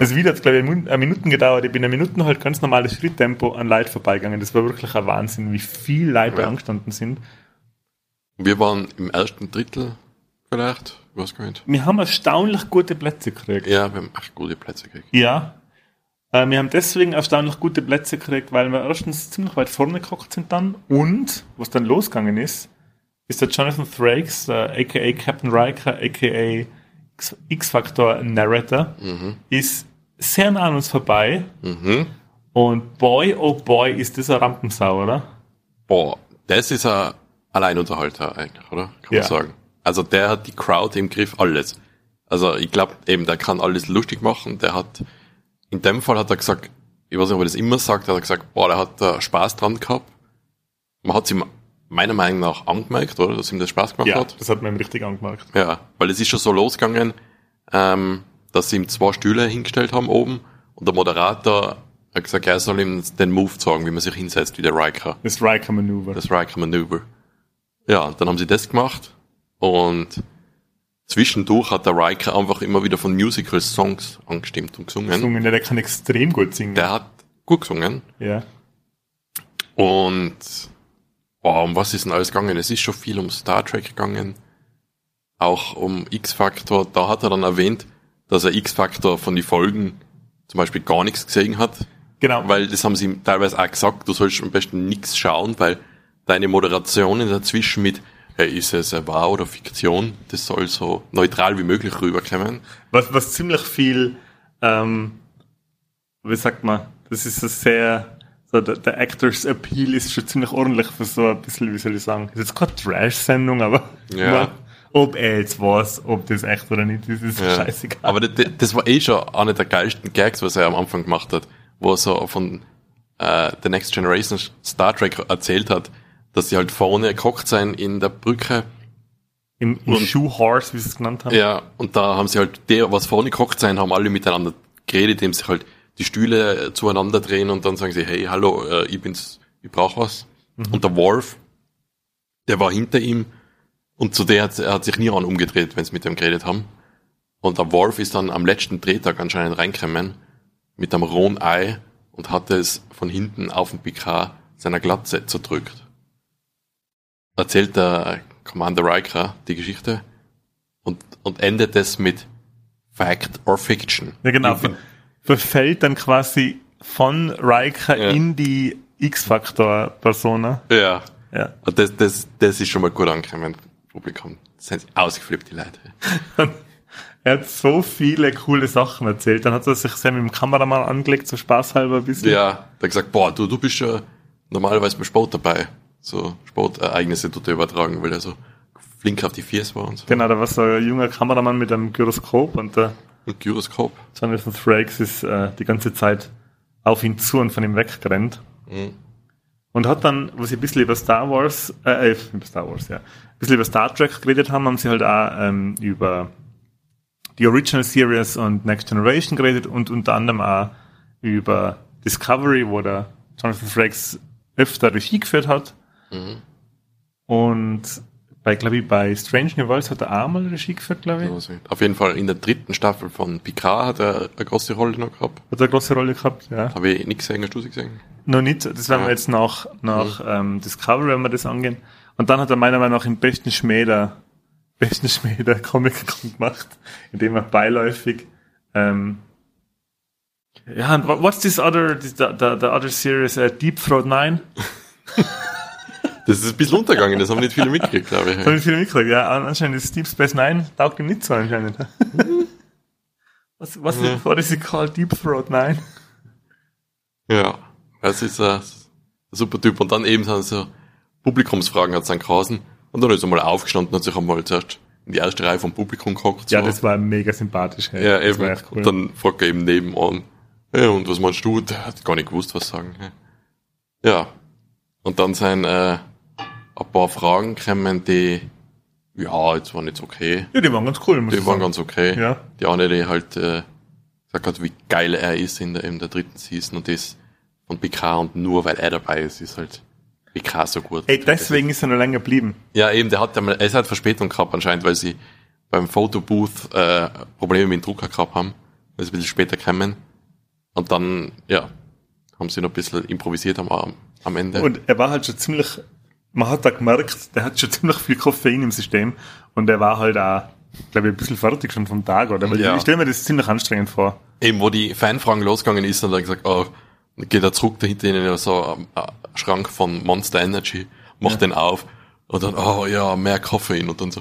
Also wieder hat glaube ich, eine Min- eine Minuten gedauert. Ich bin eine Minuten halt ganz normales Schritttempo an Leid vorbeigegangen. Das war wirklich ein Wahnsinn, wie viel Leute Ja. angestanden sind. Wir waren im ersten Drittel vielleicht, was gehört. Wir haben erstaunlich gute Plätze gekriegt. Ja, wir haben echt gute Plätze gekriegt. Ja. Äh, wir haben deswegen erstaunlich gute Plätze gekriegt, weil wir erstens ziemlich weit vorne gekocht sind dann und, was dann losgegangen ist, ist der Jonathan Frakes, äh, aka Captain Riker, aka X-Factor Narrator, ist sehr nah an uns vorbei Mhm. und boy, oh boy, ist das eine Rampensau, oder? Boah, das ist ein Alleinunterhalter eigentlich, oder? Kann Ja. man sagen. Also der hat die Crowd im Griff, alles. Also ich glaube eben, der kann alles lustig machen. Der hat, in dem Fall hat er gesagt, ich weiß nicht, ob er das immer sagt, hat er gesagt, boah, der hat da Spaß dran gehabt. Man hat es ihm meiner Meinung nach angemerkt, oder? Dass ihm das Spaß gemacht Ja, hat. das hat man ihm richtig angemerkt. Ja, weil es ist schon so losgegangen, ähm, dass sie ihm zwei Stühle hingestellt haben oben und der Moderator hat gesagt, er soll ihm den Move sagen, wie man sich hinsetzt, wie der Riker. Das Riker-Manöver. Das Riker Manöver. Ja, und dann haben sie das gemacht und zwischendurch hat der Riker einfach immer wieder von Musical-Songs angestimmt und gesungen. Gesungen, ja, der kann extrem gut singen. Der hat gut gesungen ja. und boah, um was ist denn alles gegangen? Es ist schon viel um Star Trek gegangen, auch um X-Factor. Da hat er dann erwähnt, dass er X-Factor von den Folgen zum Beispiel gar nichts gesehen hat, Genau. weil das haben sie ihm teilweise auch gesagt, du sollst am besten nichts schauen, weil deine Moderationen dazwischen mit, hey, ist es wahr oder Fiktion, das soll so neutral wie möglich rüberkommen. Was, was ziemlich viel, ähm, wie sagt man, das ist so sehr, so der, der Actors Appeal ist schon ziemlich ordentlich für so ein bisschen, wie soll ich sagen, ist jetzt keine Trash-Sendung, aber (laughs) Ja. nur, ob er jetzt weiß, ob das echt oder nicht ist, ist Ja. scheißegal. Aber das, das war eh schon einer der geilsten Gags, was er am Anfang gemacht hat, wo er so von äh, The Next Generation Star Trek erzählt hat, dass sie halt vorne gekocht sein in der Brücke. Im, im Und- Shoe Horse, wie sie es genannt haben. Ja, und da haben sie halt, der, was vorne gekocht sein, haben alle miteinander geredet, indem sich halt die Stühle zueinander drehen und dann sagen sie, hey, hallo, äh, ich bin's, ich brauch was. Und der Worf, der war hinter ihm und zu der hat er hat sich nie an umgedreht, wenn sie mit dem geredet haben. Und der Worf ist dann am letzten Drehtag anscheinend reingekommen mit einem rohen Ei und hat es von hinten auf den Picard seiner Glatze zerdrückt. Erzählt der Commander Riker die Geschichte und, und endet es mit Fact or Fiction. Ja, genau. Bin- verfällt dann quasi von Riker Ja. in die X-Factor-Persona. Ja. Ja. Das, das, das ist schon mal gut angekommen, Publikum. Das sind ausgeflippt, die Leute. (laughs) Er hat so viele coole Sachen erzählt. Dann hat er sich sehr mit dem Kameramann angelegt, so spaßhalber ein bisschen. Ja, der hat gesagt, boah, du, du bist ja normalerweise beim Sport dabei. So Sportereignisse tut er übertragen, weil er so flink auf die Fies war und so. Genau, da war so ein junger Kameramann mit einem Gyroskop und der Und Gyroskop. Jonathan Frakes ist äh, die ganze Zeit auf ihn zu und von ihm weggerannt. Mhm. Und hat dann, wo sie ein bisschen über Star Wars, äh, äh, über Star Wars, ja, ein bisschen über Star Trek geredet haben, haben sie halt auch ähm, über die Original Series und Next Generation geredet und unter anderem auch über Discovery, wo der Jonathan Frakes öfter Regie geführt hat. Mhm. Und bei, glaube ich, bei Strange New Worlds hat er auch mal Regie geführt, glaube ich. Also, auf jeden Fall in der dritten Staffel von Picard hat er eine große Rolle noch gehabt. Hat er eine große Rolle gehabt, ja. Habe ich nichts gesehen, hast du sie gesehen? Noch nicht, das werden Ja. wir jetzt nach, nach ähm, Discovery, wenn wir das angehen. Und dann hat er meiner Meinung nach im besten Schmäh (laughs) besten Schmäh der Comic (laughs) gemacht, indem er beiläufig ähm, ja, and what's this other, the, the, the other series, uh, Deep Throat 9? (laughs) Das ist ein bisschen untergegangen, das haben nicht viele mitgekriegt, glaube ich. Habe ich viel mitgekriegt, ja. an- Anscheinend ist Deep Space Nine, taugt ihm nicht so anscheinend. was, was, Ja. what is it called? Deep Throat 9? Ja, das ist ein super Typ. Und dann eben sind so Publikumsfragen hat es dann. Und dann ist er mal aufgestanden und hat sich einmal zuerst in die erste Reihe vom Publikum gehockt. Ja, so. das war mega sympathisch. hey. ja eben. cool. Und dann fragt er eben nebenan, ja, und was meinst du? Der hat gar nicht gewusst, was sagen. Ja. Und dann sind äh, ein paar Fragen gekommen, die, ja, jetzt waren jetzt okay. ja, die waren ganz cool. Muss Die waren ganz okay. Ja. Die eine, die halt äh, gesagt hat, wie geil er ist in der, in der dritten Season und das von Picard und nur weil er dabei ist, ist halt Picard so gut. Ey, deswegen ist er noch länger geblieben. Ja, eben, der hat, er ist halt Verspätung gehabt anscheinend, weil sie beim Fotobooth äh, Probleme mit dem Drucker gehabt haben. Das ist ein bisschen später gekommen. Und dann, ja, haben sie noch ein bisschen improvisiert am, am Ende. Und er war halt schon ziemlich, man hat da gemerkt, der hat schon (laughs) ziemlich viel Koffein im System und er war halt auch, glaube ich, ein bisschen fertig schon vom Tag, oder? Weil Ja. ich stelle mir das ziemlich anstrengend vor. Eben, wo die Fanfragen losgegangen ist, und dann gesagt, oh, geht er zurück, dahinter ihnen ja so ein ein Schrank von Monster Energy, macht den auf, und dann, oh ja, mehr Koffein, und dann so,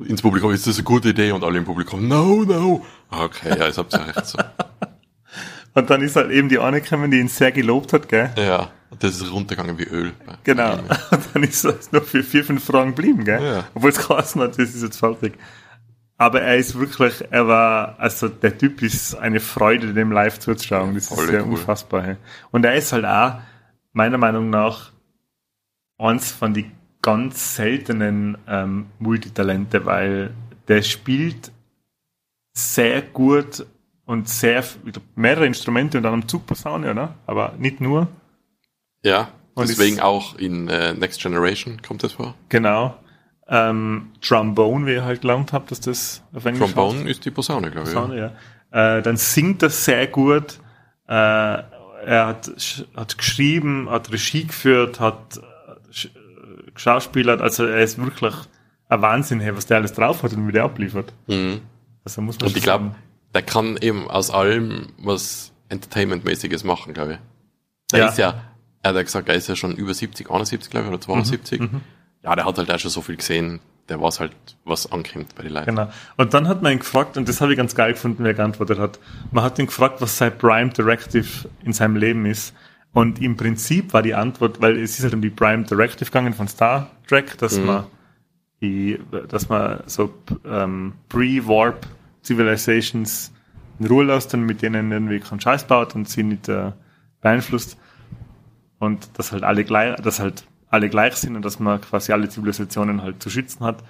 ins Publikum, ist das eine gute Idee? Und alle im Publikum, no, no. Okay, ja, jetzt habt ihr recht so. (laughs) Und dann ist halt eben die eine gekommen, die ihn sehr gelobt hat, gell? Ja, und das ist runtergegangen wie Öl. Genau. Und (laughs) dann ist es noch für vier, fünf Fragen geblieben, gell? Ja. Obwohl es geheißen hat, das ist jetzt fertig. Aber er ist wirklich, er war, also der Typ ist eine Freude, dem live zuzuschauen. Das ist sehr cool. unfassbar. Hey. Und er ist halt auch, meiner Meinung nach, eins von die ganz seltenen ähm, Multitalente, weil der spielt sehr gut und sehr, glaub, mehrere Instrumente und dann am Zugposaune, oder? Aber nicht nur. Ja, Und deswegen ist- auch in äh, Next Generation kommt das vor. Genau. Ähm, Trombone, wie ihr halt gelernt habt, dass das auf Englisch Trombone ist die Posaune, glaube ich. heißt. Posaune, ja. Äh, dann singt er sehr gut. Äh, er hat, hat geschrieben, hat Regie geführt, hat äh, äh, geschauspielert. Also er ist wirklich ein Wahnsinn, hey, was der alles drauf hat und wie der abliefert. Mhm. Also muss man Und ich glaube. Der kann eben aus allem was Entertainment-mäßiges machen, glaube ich. Der Ja. ist ja, er hat ja gesagt, er ist ja schon über 70, 71, glaube ich, oder 72. Mhm, Ja, der hat halt auch schon so viel gesehen, der weiß halt, was ankommt bei den Leuten. Genau. Und dann hat man ihn gefragt, und das habe ich ganz geil gefunden, wie er geantwortet hat. Man hat ihn gefragt, was sein Prime Directive in seinem Leben ist. Und im Prinzip war die Antwort, weil es ist halt um die Prime Directive gegangen von Star Trek, dass Mhm. man die, dass man so ähm, Pre-Warp Civilizations in Ruhe lässt und mit denen irgendwie keinen Scheiß baut und sie nicht äh, beeinflusst. Und dass halt alle gleich, dass halt alle gleich sind und dass man quasi alle Zivilisationen halt zu schützen hat.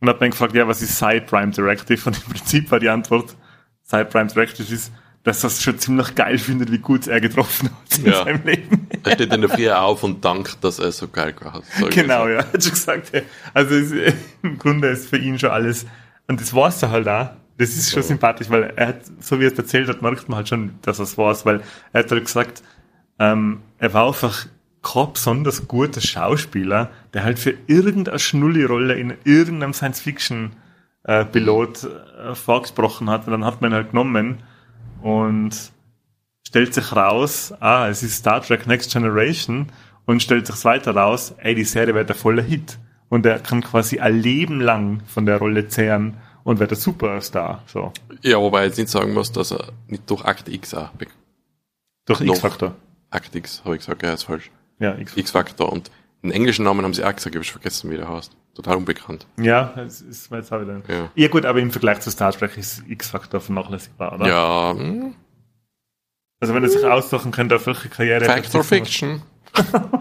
Und hat man gefragt, ja, was ist Sci Prime Directive? Und im Prinzip war die Antwort, Sci Prime Directive ist, dass er es schon ziemlich geil findet, wie gut er getroffen hat in Ja. seinem Leben. Er steht in der Früh auf und dankt, dass er so geil hat. So genau, irgendwie ja, hat schon gesagt. Also es, im Grunde ist für ihn schon alles, und das war's er halt auch. Das ist schon So. sympathisch, weil er hat, so wie er es erzählt hat, merkt man halt schon, dass es war's, weil er hat halt gesagt, ähm, er war einfach kein besonders guter Schauspieler, der halt für irgendeine Schnulli-Rolle in irgendeinem Science-Fiction-Pilot äh, vorgesprochen hat. Und dann hat man ihn halt genommen und stellt sich raus, ah, es ist Star Trek Next Generation und stellt sich weiter raus, ey, die Serie wird ein voller Hit. Und er kann quasi ein Leben lang von der Rolle zehren und wird ein Superstar. So. Ja, wobei ich jetzt nicht sagen muss, dass er nicht durch Akt X auch Durch Noch. X-Factor. Akt X, habe ich gesagt, ja, ist falsch. Ja, X X-Factor. Und den englischen Namen haben sie auch gesagt, ich habe vergessen, wie der heißt. Total unbekannt. ja, es ist jetzt auch wieder. Ja. Ja gut, aber im Vergleich zu Star Trek ist X-Factor vernachlässigbar, oder? Ja, hm, Also wenn er sich aussuchen könnte, auf welche Karriere er Fact or Fiction? (laughs)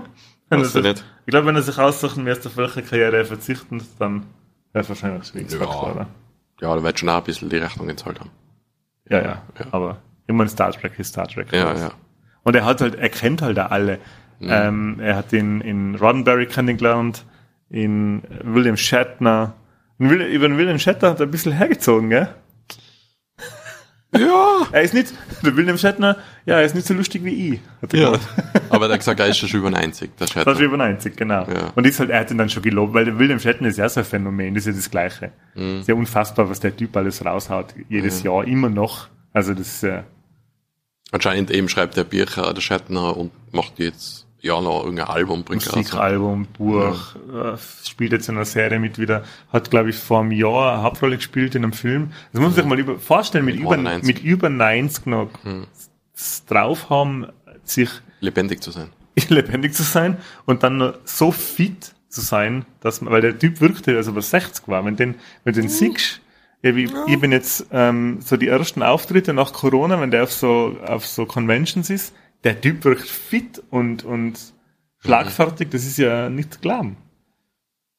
Weißt du nicht. ich glaube, wenn er sich aussuchen müsste, auf welche Karriere er verzichten, dann wäre es wahrscheinlich so X-Factor, Ja. oder? Ja, da wird schon auch ein bisschen die Rechnung gezahlt haben. Ja, ja, Ja. Aber ich meine, Star Trek ist Star Trek. Ja, ja. Und er hat halt, er kennt halt alle. Ähm, er hat ihn in Roddenberry kennengelernt, in William Shatner. Und Will, über den William Shatner hat er ein bisschen hergezogen, gell? Ja, Er ist nicht, der William Shatner, ja, er ist nicht so lustig wie ich. Hat er ja. (laughs) Aber der hat gesagt, er ist schon über 90, der Das ist Shatner. über 90, genau. Ja. Und ist halt, er hat ihn dann schon gelobt, weil der William Shatner ist ja so ein Phänomen, das ist ja das Gleiche. Mhm. Sehr unfassbar, was der Typ alles raushaut, jedes Jahr, immer noch. Also das äh, Anscheinend eben schreibt der Bircher, der Shatner, und macht jetzt ja noch irgendein Album, bringt er. Musikalbum, Buch, äh, spielt jetzt in einer Serie mit wieder, hat, glaube ich, vor einem Jahr eine Hauptrolle gespielt in einem Film. Das muss man sich mal über, vorstellen, mit, Mit über, 91. mit über 90 noch s- drauf haben, sich Lebendig zu sein. (laughs) lebendig zu sein und dann so fit, zu sein, dass man, weil der Typ wirkte, als ob er 60 war. Wenn den, wenn du den siehst, ich, ich bin jetzt ähm, so die ersten Auftritte nach Corona, wenn der auf so auf so Conventions ist, der Typ wirkt fit und und schlagfertig. Das ist ja nicht zu glauben.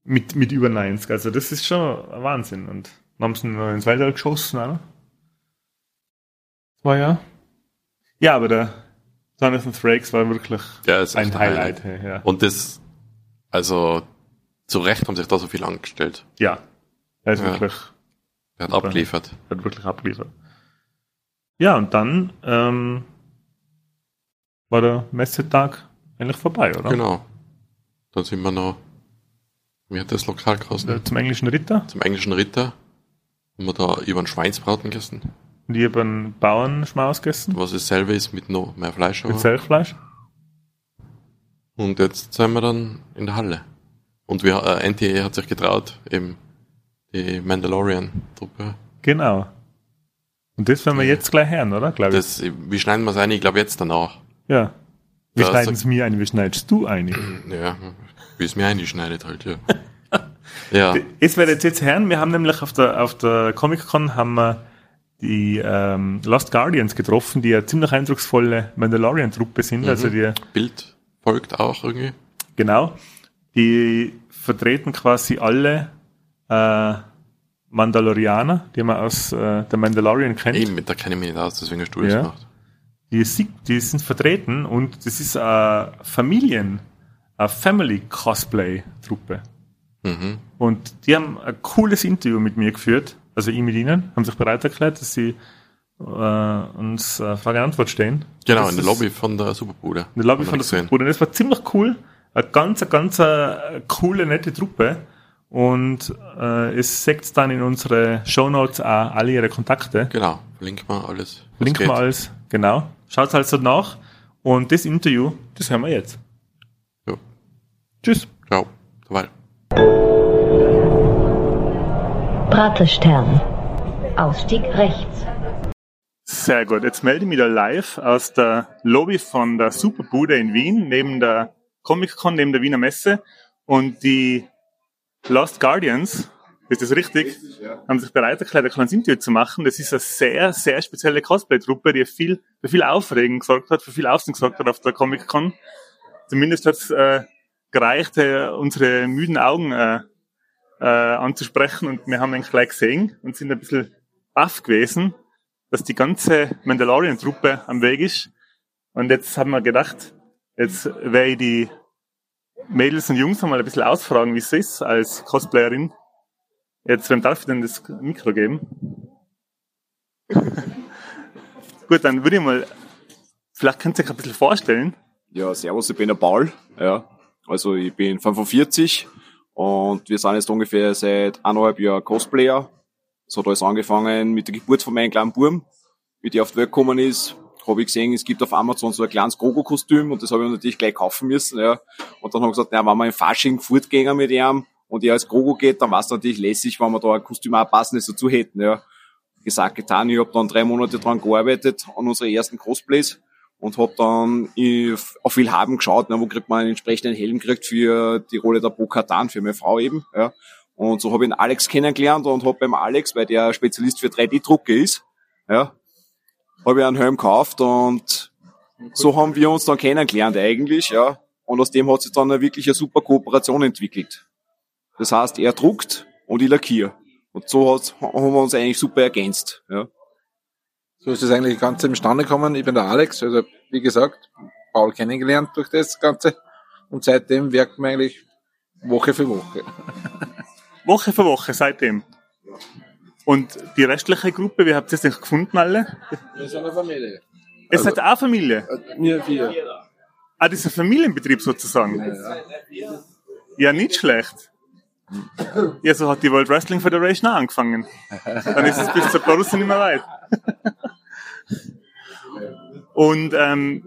Mit mit über 90. Also das ist schon ein Wahnsinn. Und dann haben sie ihn noch ins Weltall geschossen, oder? War ja. Ja, aber der Jonathan Frakes war wirklich Ja, ein echt Highlight. hey, Ja. Und das, also, zu Recht haben sich da so viel angestellt. ja, er ist Ja. wirklich Er hat abgeliefert. hat wirklich abgeliefert. Ja, und dann ähm, war der Messetag eigentlich vorbei, oder? Genau. Dann sind wir noch, wie hat das Lokal geheißen? Äh, Zum englischen Ritter. Zum englischen Ritter. Haben wir da über einen Schweinsbraten gegessen. Und ich habe einen Bauernschmaus gegessen. Was dasselbe ist mit noch mehr Fleisch. Mit Aber. Selchfleisch. Und jetzt sind wir dann in der Halle. Und wir, äh, NTA hat sich getraut, eben die Mandalorian-Truppe. Genau. Und das werden wir jetzt gleich hören, oder? Glaube ich. Das, wie schneiden wir es ein? Ich glaube jetzt danach. Ja. Wir Da schneiden es mir ein, wie schneidest du ein? Ja, wie es mir einschneidet halt, ja. (laughs) ja, Es werdet jetzt hören, wir haben nämlich auf der, auf der Comic-Con haben wir die ähm, Lost Guardians getroffen, die eine ziemlich eindrucksvolle Mandalorian-Truppe sind. Also die Bild folgt auch irgendwie. Genau. Die vertreten quasi alle äh, Mandalorianer, die man aus äh, der Mandalorian kennt. Eben, mit der kenne ich mich nicht aus, deswegen hast du das Ja. gemacht. Die, die sind vertreten und das ist eine Familien, eine Family-Cosplay-Truppe. Mhm. Und die haben ein cooles Interview mit mir geführt, also ich mit ihnen, haben sich bereit erklärt, dass sie äh, uns äh, Frage und Antwort stehen. Genau, Das in der Lobby von der Superbude. In der Lobby wir von der gesehen. Superbude. Und das war ziemlich cool. Eine ganz, ganz äh, coole, nette Truppe. Und äh, es sagt dann in unsere Shownotes auch alle ihre Kontakte. Genau, verlinken wir alles. geht. mal alles, genau. Schaut also nach. Und das Interview, das hören wir jetzt. Ja. Tschüss. Ciao. Dabei. Praterstern. Ausstieg rechts. Sehr gut. Jetzt melde ich mich da live aus der Lobby von der Superbude in Wien, neben der Comic-Con, neben der Wiener Messe. Und die Lost Guardians, ist das richtig, haben sich bereit erklärt, ein kleines Interview zu machen. Das ist eine sehr, sehr spezielle Cosplay-Truppe, die viel, für viel Aufregung gesorgt hat, für viel Aufsehen gesorgt hat auf der Comic-Con. Zumindest hat es äh, gereicht, äh, unsere müden Augen äh, äh, anzusprechen. Und wir haben ihn gleich gesehen und sind ein bisschen baff gewesen, dass die ganze Mandalorian-Truppe am Weg ist. Und jetzt haben wir gedacht, jetzt werde ich die Mädels und Jungs einmal ein bisschen ausfragen, wie es ist als Cosplayerin. Jetzt, wem darf ich denn das Mikro geben? (laughs) Gut, dann würde ich mal, vielleicht könnt ihr euch ein bisschen vorstellen. Ja, servus, ich bin der Paul. Ja, also ich bin 45 und wir sind jetzt ungefähr seit eineinhalb Jahren Cosplayer. Es hat alles angefangen mit der Geburt von meinem kleinen Buben, wie der auf die Welt gekommen ist. Habe ich gesehen, es gibt auf Amazon so ein kleines Gogo-Kostüm und das habe ich natürlich gleich kaufen müssen. Ja. Und dann habe ich gesagt, na, wenn wir im Fasching fortgehen mit ihm und er als Gogo geht, dann war es natürlich lässig, wenn wir da ein Kostüm auch passendes dazu hätten. Ja. Gesagt, getan, ich habe dann drei Monate dran gearbeitet an unsere ersten Cosplays und habe dann auf viel haben geschaut, ne, wo kriegt man einen entsprechenden Helm gekriegt für die Rolle der Bo-Katan, für meine Frau eben. Ja. Und so habe ich den Alex kennengelernt und habe beim Alex, weil der Spezialist für 3D-Drucke ist, ja, habe ich einen Helm gekauft und so haben wir uns dann kennengelernt eigentlich, ja. Und aus dem hat sich dann eine wirklich eine super Kooperation entwickelt. Das heißt, er druckt und ich lackiere. Und so hat, haben wir uns eigentlich super ergänzt, ja. So ist das eigentlich ganz imstande gekommen. Ich bin der Alex, also wie gesagt, Paul kennengelernt durch das Ganze. Und seitdem wirken wir eigentlich Woche für Woche. (laughs) Woche für Woche seitdem. Und die restliche Gruppe, wie habt ihr es denn gefunden alle? Wir sind eine Familie. Ihr seid auch Familie. Wir vier. Ah, das ist ein Familienbetrieb sozusagen. Ja, nicht schlecht. Ja, so hat die World Wrestling Federation auch angefangen. Dann ist es bis zur Borussen nicht mehr weit. Und ähm,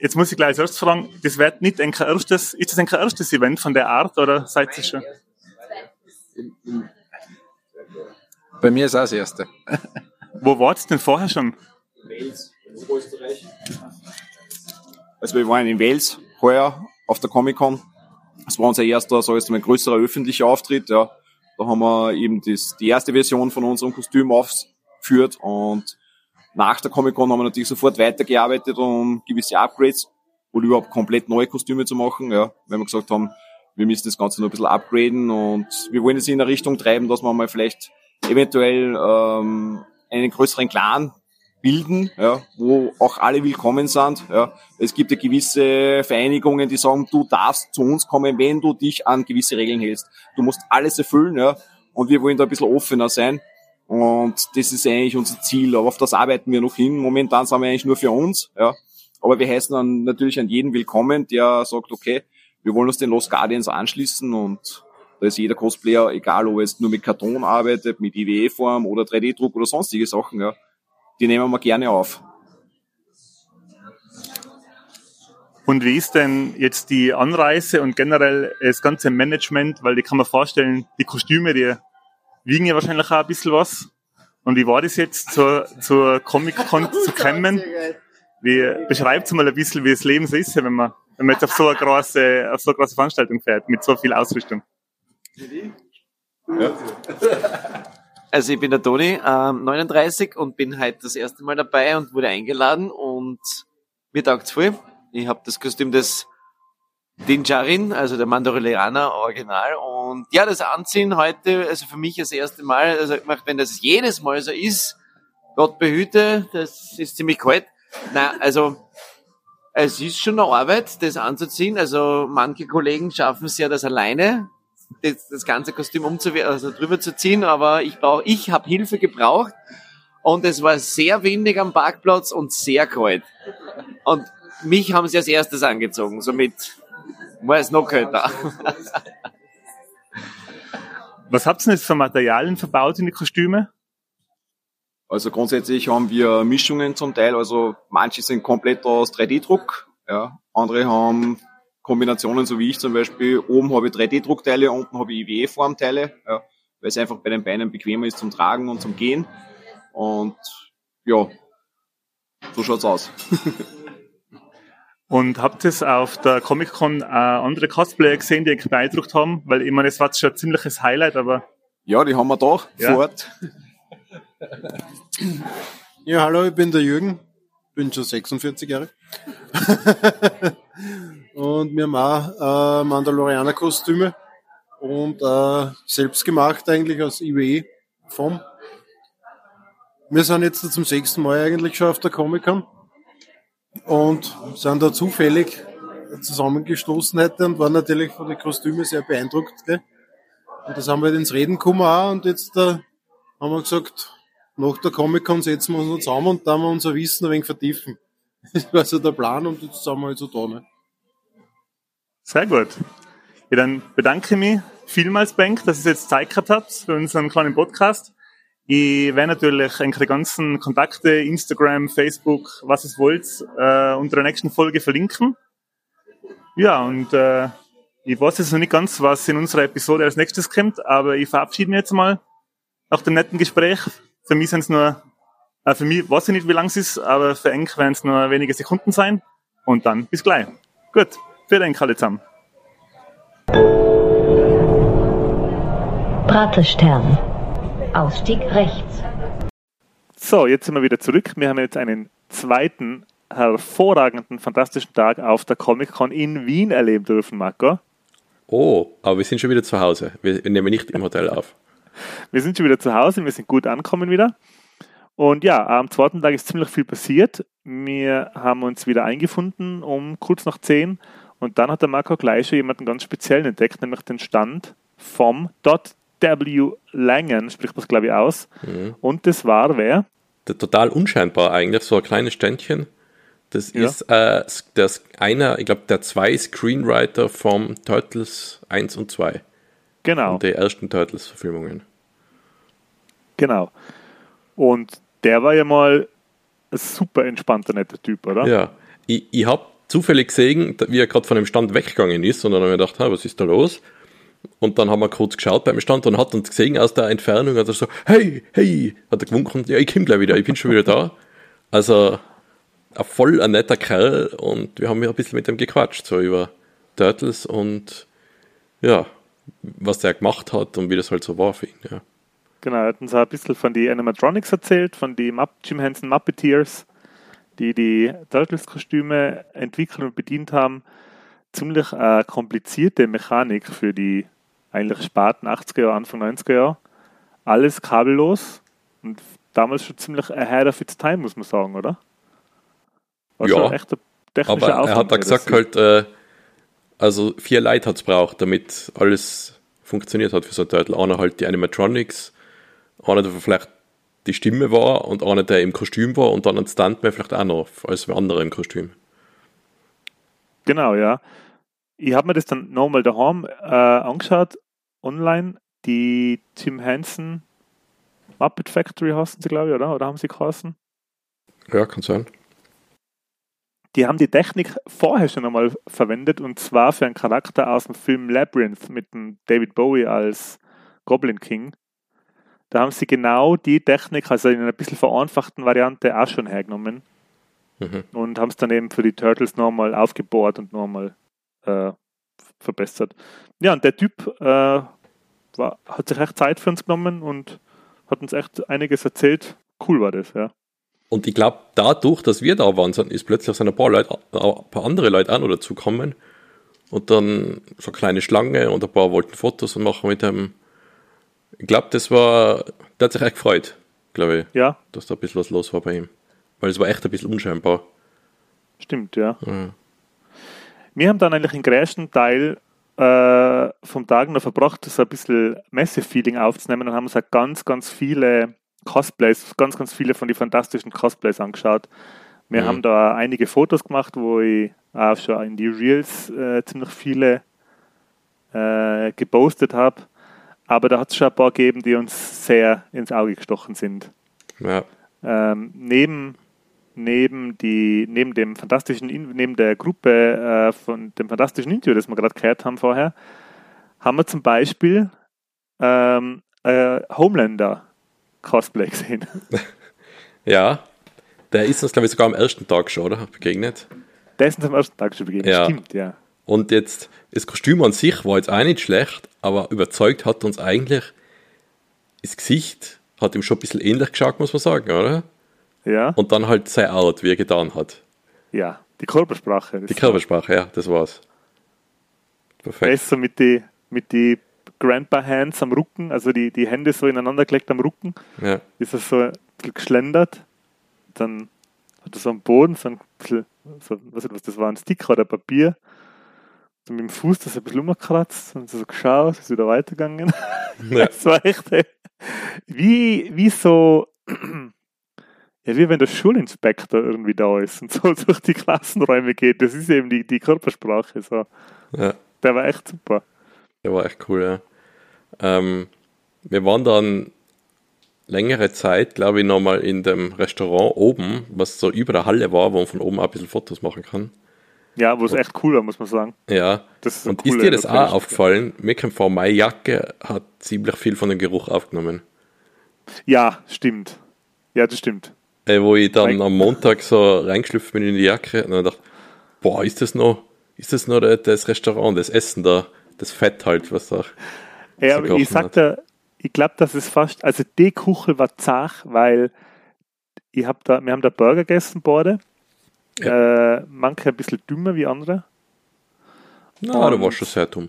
jetzt muss ich gleich als erstes fragen, das wird nicht ein erstes, ist das ein erstes Event von der Art oder seid ihr schon? Bei mir ist auch das Erste. Wo wart ihr denn vorher schon? Also wir waren in Wales heuer auf der Comic-Con Das war unser erster, sag ich mal, größerer öffentlicher Auftritt, ja. Da haben wir eben das, die erste Version von unserem Kostüm aufgeführt und nach der Comic-Con haben wir natürlich sofort weitergearbeitet, um gewisse Upgrades oder überhaupt komplett neue Kostüme zu machen, ja. Weil wir gesagt haben, wir müssen das Ganze noch ein bisschen upgraden und wir wollen es in eine Richtung treiben, dass wir mal vielleicht eventuell ähm, einen größeren Clan bilden, ja, wo auch alle willkommen sind. Ja. Es gibt ja gewisse Vereinigungen, die sagen, du darfst zu uns kommen, wenn du dich an gewisse Regeln hältst. Du musst alles erfüllen, ja. Und wir wollen da ein bisschen offener sein. Und das ist eigentlich unser Ziel. Aber auf das arbeiten wir noch hin. Momentan sind wir eigentlich nur für uns, ja. Aber wir heißen dann natürlich an jeden willkommen, der sagt, okay, wir wollen uns den Lost Guardians anschließen und da ist jeder Cosplayer, egal ob er jetzt nur mit Karton arbeitet, mit IWE-Form oder 3D-Druck oder sonstige Sachen, ja, die nehmen wir gerne auf. Und wie ist denn jetzt die Anreise und generell das ganze Management? Weil ich kann mir vorstellen, die Kostüme, die wiegen ja wahrscheinlich auch ein bisschen was. Und wie war das jetzt, zur, zur Comic-Con zu (laughs) kommen? Wie, beschreibt mal ein bisschen, wie das Leben so ist, wenn man, wenn man jetzt auf so eine große, auf so eine große Veranstaltung fährt, mit so viel Ausrüstung. Ja. Also ich bin der Toni, ähm, 39 und bin heute das erste Mal dabei und wurde eingeladen und mir taugt's voll. Ich habe das Kostüm des Dinjarin, also der Mandalorianer Original und ja, das Anziehen heute, also für mich das erste Mal, also wenn das jedes Mal so ist, Gott behüte, das ist ziemlich kalt. Na, also es ist schon eine Arbeit, das anzuziehen. Also manche Kollegen schaffen es ja das alleine, das, das ganze Kostüm umzuwerfen, also drüber zu ziehen, aber ich brauche, ich habe Hilfe gebraucht und es war sehr windig am Parkplatz und sehr kalt. Und mich haben sie als erstes angezogen, somit war es noch kälter. (laughs) Was habt ihr denn jetzt für Materialien verbaut in die Kostüme? Also grundsätzlich haben wir Mischungen zum Teil, also manche sind komplett aus 3D-Druck, ja, andere haben Kombinationen, so wie ich zum Beispiel. Oben habe ich 3D-Druckteile, unten habe ich IWE-Formteile, ja, weil es einfach bei den Beinen bequemer ist zum Tragen und zum Gehen. Und ja, so schaut's aus. (laughs) und habt ihr auf der Comic-Con äh, andere Cosplayer gesehen, die euch beeindruckt haben? Weil ich meine, es war schon ein ziemliches Highlight, aber... Ja, die haben wir da ja. vor Ort. Ja, hallo, ich bin der Jürgen, bin schon 46 Jahre. (laughs) und wir haben auch äh, Mandalorianer-Kostüme und äh, selbst gemacht eigentlich aus IWE vom. Wir sind jetzt zum sechsten Mal eigentlich schon auf der Comic-Con und sind da zufällig zusammengestoßen heute und waren natürlich von den Kostümen sehr beeindruckt. Gell? Und das haben wir ins Reden gekommen auch und jetzt äh, haben wir gesagt, nach der Comic-Con setzen wir uns noch zusammen und dann wir unser Wissen ein wenig vertiefen. (laughs) Das war so der Plan und jetzt sind wir halt so da. Ne? Sehr gut. Ja, dann bedanke ich mich vielmals, Bank, dass ihr jetzt Zeit gehabt habt für unseren kleinen Podcast. Ich werde natürlich die ganzen Kontakte, Instagram, Facebook, was es wollt, äh, unter der nächsten Folge verlinken. Ja, und äh, ich weiß jetzt noch nicht ganz, was in unserer Episode als nächstes kommt, aber ich verabschiede mich jetzt mal nach dem netten Gespräch. Für mich sind es nur, äh, für mich weiß ich nicht, wie lang es ist, aber für Enk werden es nur wenige Sekunden sein. Und dann bis gleich. Gut, für Enk alle zusammen. Praterstern. Ausstieg rechts. So, jetzt sind wir wieder zurück. Wir haben jetzt einen zweiten hervorragenden, fantastischen Tag auf der Comic-Con in Wien erleben dürfen, Marco. Oh, aber wir sind schon wieder zu Hause. Wir nehmen nicht im Hotel auf. wir sind schon wieder zu Hause, wir sind gut angekommen wieder. Und ja, am zweiten Tag ist ziemlich viel passiert. Wir haben uns wieder eingefunden um kurz nach zehn und dann hat der Marco gleich schon jemanden ganz speziellen entdeckt, nämlich den Stand vom .w Langen, spricht das glaube ich aus. Mhm. Und das war wer? Total unscheinbar eigentlich, so ein kleines Ständchen. Das ja. ist äh, das einer, ich glaube, der zwei Screenwriter vom Turtles 1 und 2. Genau. Und die ersten Turtles-Verfilmungen. Genau. Und der war ja mal ein super entspannter, netter Typ, oder? Ja. Ich, ich habe zufällig gesehen, wie er gerade von dem Stand weggegangen ist und dann habe ich gedacht, was ist da los? Und dann haben wir kurz geschaut beim Stand und hat uns gesehen aus der Entfernung, hat er so, hey, hey, hat er gewunken, ja, ich komme gleich wieder, ich bin schon wieder da. Also, ein voll ein netter Kerl und wir haben ja ein bisschen mit ihm gequatscht, so über Turtles und ja, was der gemacht hat und wie das halt so war für ihn, ja. Genau, er hat uns ein bisschen von den Animatronics erzählt, von den Jim Henson Muppeteers, die die Turtles-Kostüme entwickelt und bedient haben. Ziemlich äh, komplizierte Mechanik für die eigentlich späten 80er Jahre, Anfang 90er Jahre. Alles kabellos und damals schon ziemlich ahead of its time, muss man sagen, oder? War Ja, schon echt ein technischer Aber er Aufwand, hat da gesagt halt, äh, also vier Leute hat es braucht, damit alles funktioniert hat für so ein Turtle. Einer halt die Animatronics, einer, vielleicht die Stimme war und einer, der im Kostüm war und dann ein Stuntman vielleicht auch noch als ein anderer im Kostüm. Genau, ja. Ich habe mir das dann nochmal daheim äh, angeschaut, online. Die Jim Henson Muppet Factory heißen sie, glaube ich, oder? Oder haben sie geheißen? Ja, kann sein. Die haben die Technik vorher schon einmal verwendet und zwar für einen Charakter aus dem Film Labyrinth mit dem David Bowie als Goblin King. Da haben sie genau die Technik, also in einer bisschen vereinfachten Variante, auch schon hergenommen Mhm. und haben es dann eben für die Turtles nochmal aufgebohrt und nochmal äh, verbessert. Ja, und der Typ äh, war, hat sich echt Zeit für uns genommen und hat uns echt einiges erzählt. Cool war das, ja. Und ich glaube, dadurch, dass wir da waren, sind, ist plötzlich sind ein paar Leute, ein paar andere Leute auch noch dazugekommen. Und dann so eine kleine Schlange und ein paar wollten Fotos machen mit dem. Ich glaube, das war, der hat sich echt gefreut, glaube ich, Ja, dass da ein bisschen was los war bei ihm. Weil es war echt ein bisschen unscheinbar. stimmt, ja. Ja. Wir haben dann eigentlich den größten Teil äh, vom Tag noch verbracht, so ein bisschen Messe-Feeling aufzunehmen und haben uns halt ganz, ganz viele Cosplays, ganz, ganz viele von den fantastischen Cosplays angeschaut. Wir Mhm. haben da einige Fotos gemacht, wo ich auch schon in die Reels äh, ziemlich viele äh, gepostet habe. Aber da hat es schon ein paar gegeben, die uns sehr ins Auge gestochen sind. ja. Ähm, neben, neben, die, neben dem fantastischen, neben der Gruppe äh, von dem fantastischen Interview, das wir gerade gehört haben vorher, haben wir zum Beispiel ähm, äh, Homelander Cosplay gesehen. (laughs) Ja, der ist uns, glaube ich, sogar am ersten Tag schon, oder? Begegnet. Der ist uns am ersten Tag schon begegnet. Ja. Stimmt, ja. Und jetzt, das Kostüm an sich war jetzt auch nicht schlecht, aber überzeugt hat uns eigentlich, das Gesicht hat ihm schon ein bisschen ähnlich geschaut, muss man sagen, oder? Ja, Und dann halt sein Out, wie er getan hat. ja. Die Körpersprache. Die Körpersprache, ja, das war's. Perfekt. Besser mit die, mit die Grandpa-Hands am Rücken, also die, die Hände so ineinander gelegt am Rücken. Ja. ist er so ein bisschen geschlendert. Dann hat er so am Boden so ein bisschen, so, was das war, ein Sticker oder Papier. Mit dem Fuß das ein bisschen umgekratzt und so geschaut, ist wieder weitergegangen. Ja. (laughs) Das war echt äh, wie, wie so, (clears throat) ja, wie wenn der Schulinspektor irgendwie da ist und so (laughs) durch die Klassenräume geht. Das ist eben die, die Körpersprache. So. ja. Der war echt super. Der war echt cool, ja. Ähm, wir waren dann längere Zeit, glaube ich, nochmal in dem Restaurant oben, was so über der Halle war, wo man von oben auch ein bisschen Fotos machen kann. Ja, wo es echt cool war, muss man sagen. Ja. Das ist Und ist dir das auch aufgefallen? Mir kommt vor, meine Jacke hat ziemlich viel von dem Geruch aufgenommen. Ja, stimmt. Ja, das stimmt. Äh, wo ich dann am Montag so reingeschlüpft bin in die Jacke und dann dachte, boah, ist das noch, ist das noch das Restaurant, das Essen da, das Fett halt, was da. Ja, aber ich sagte, ich glaube, dass es fast, also die Kuchel war zart, weil ich hab da, wir haben da Burger gegessen, beide. Äh, manche ein bisschen dümmer wie andere. Na, du Und- warst schon sehr dumm.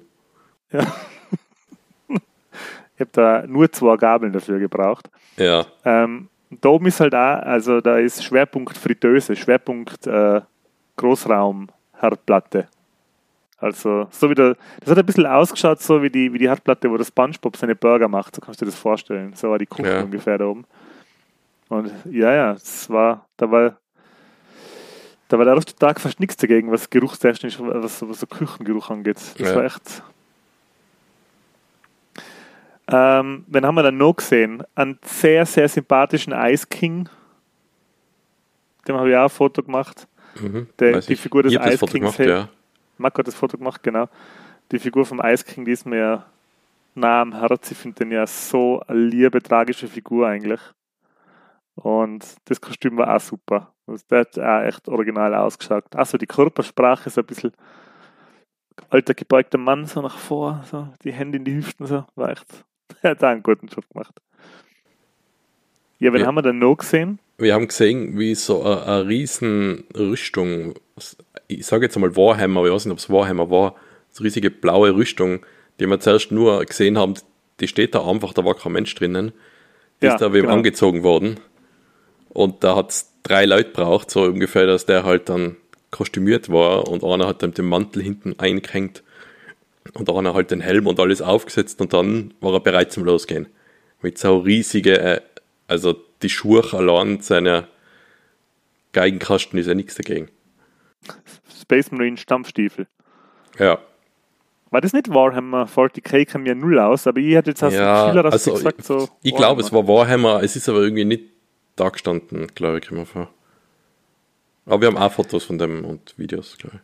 (laughs) Ich habe da nur zwei Gabeln dafür gebraucht. Ja, Ähm, da oben ist halt auch, also da ist Schwerpunkt Fritteuse, Schwerpunkt äh, Großraum Herdplatte. Also, so wie der, das hat ein bisschen ausgeschaut, so wie die, wie die Herdplatte, wo der Spongebob seine Burger macht, so kannst du dir das vorstellen. So war die Kuchen Ja. ungefähr da oben. Und ja, ja, es war, da war, da war der erste Tag fast nichts dagegen, was geruchstechnisch, was, so- was so Küchengeruch angeht. Das Ja. war echt. Ähm, wen haben wir dann noch gesehen? Einen sehr, sehr sympathischen Ice King. Dem habe ich auch ein Foto gemacht. mhm. Der, die ich. Figur des Ice Kings. gemacht, ja. Marco hat das Foto gemacht, genau. Die Figur vom Ice King, die ist mir nah am Herz. Ich finde den ja so eine liebe, tragische Figur eigentlich. Und das Kostüm war auch super. Also der hat auch echt original ausgeschaut. Also die Körpersprache ist ein bisschen alter gebeugter Mann so nach vor, so die Hände in die Hüften, so, war echt, (laughs) er hat auch einen guten Job gemacht. Ja, wen Ja. haben wir denn noch gesehen? Wir haben gesehen, wie so eine, eine riesen Rüstung, ich sage jetzt einmal Warhammer, aber ich weiß nicht, ob es Warhammer war, so riesige blaue Rüstung, die wir zuerst nur gesehen haben, die steht da einfach, da war kein Mensch drinnen. Die Ja, ist da wem genau. angezogen worden. Und da hat es drei Leute braucht, so ungefähr, dass der halt dann kostümiert war und einer hat dann den Mantel hinten eingehängt und einer halt den Helm und alles aufgesetzt und dann war er bereit zum Losgehen. Mit so riesige, äh, also die Schuhe allein seiner Geigenkasten ist ja nichts dagegen. Space Marine Stampfstiefel. Ja, War das nicht Warhammer 40k kam ja null aus, aber ich hatte jetzt so ja Gefühl, dass also gesagt so. ich glaube, es war Warhammer, es ist aber irgendwie nicht da gestanden, glaube ich, immer vor. Aber wir haben auch Fotos von dem und Videos, glaube ich.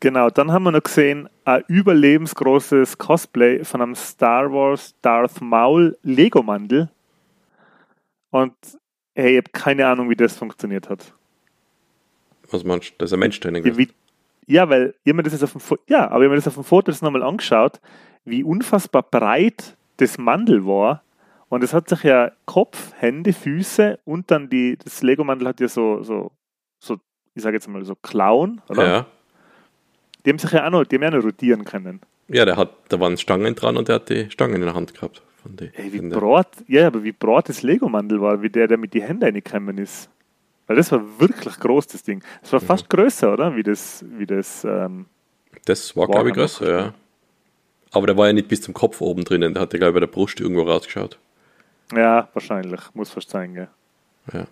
Genau, dann haben wir noch gesehen, ein überlebensgroßes Cosplay von einem Star Wars Darth Maul Lego-Mandel. Und hey, ich habe keine Ahnung, wie das funktioniert hat. Was meinst du? Da ist ein Mensch drinnen. Ja, wie, ja weil mir das jetzt auf dem Fo ja, aber mir das auf dem Foto jetzt nochmal angeschaut, wie unfassbar breit das Mandel war. Und es hat sich ja Kopf, Hände, Füße und dann die, das Lego-Mandel hat ja so, so, so, ich sage jetzt mal so Klauen, oder? Ja. Die haben sich ja auch noch, die haben ja noch rotieren können. ja, der hat, da waren Stangen dran und der hat die Stangen in der Hand gehabt. Von die, Ey, wie breit, ja, aber wie breit das Lego-Mandel war, wie der, der mit die Hände reingekommen ist. Weil das war wirklich groß, das Ding. Das war fast größer, oder? Wie das, wie das, ähm, Das war, glaube ich, größer, ja. Aber der war ja nicht bis zum Kopf oben drinnen, der hat ja, glaube ich, bei der Brust irgendwo rausgeschaut. Ja, wahrscheinlich, muss fast sein, gell. Ja.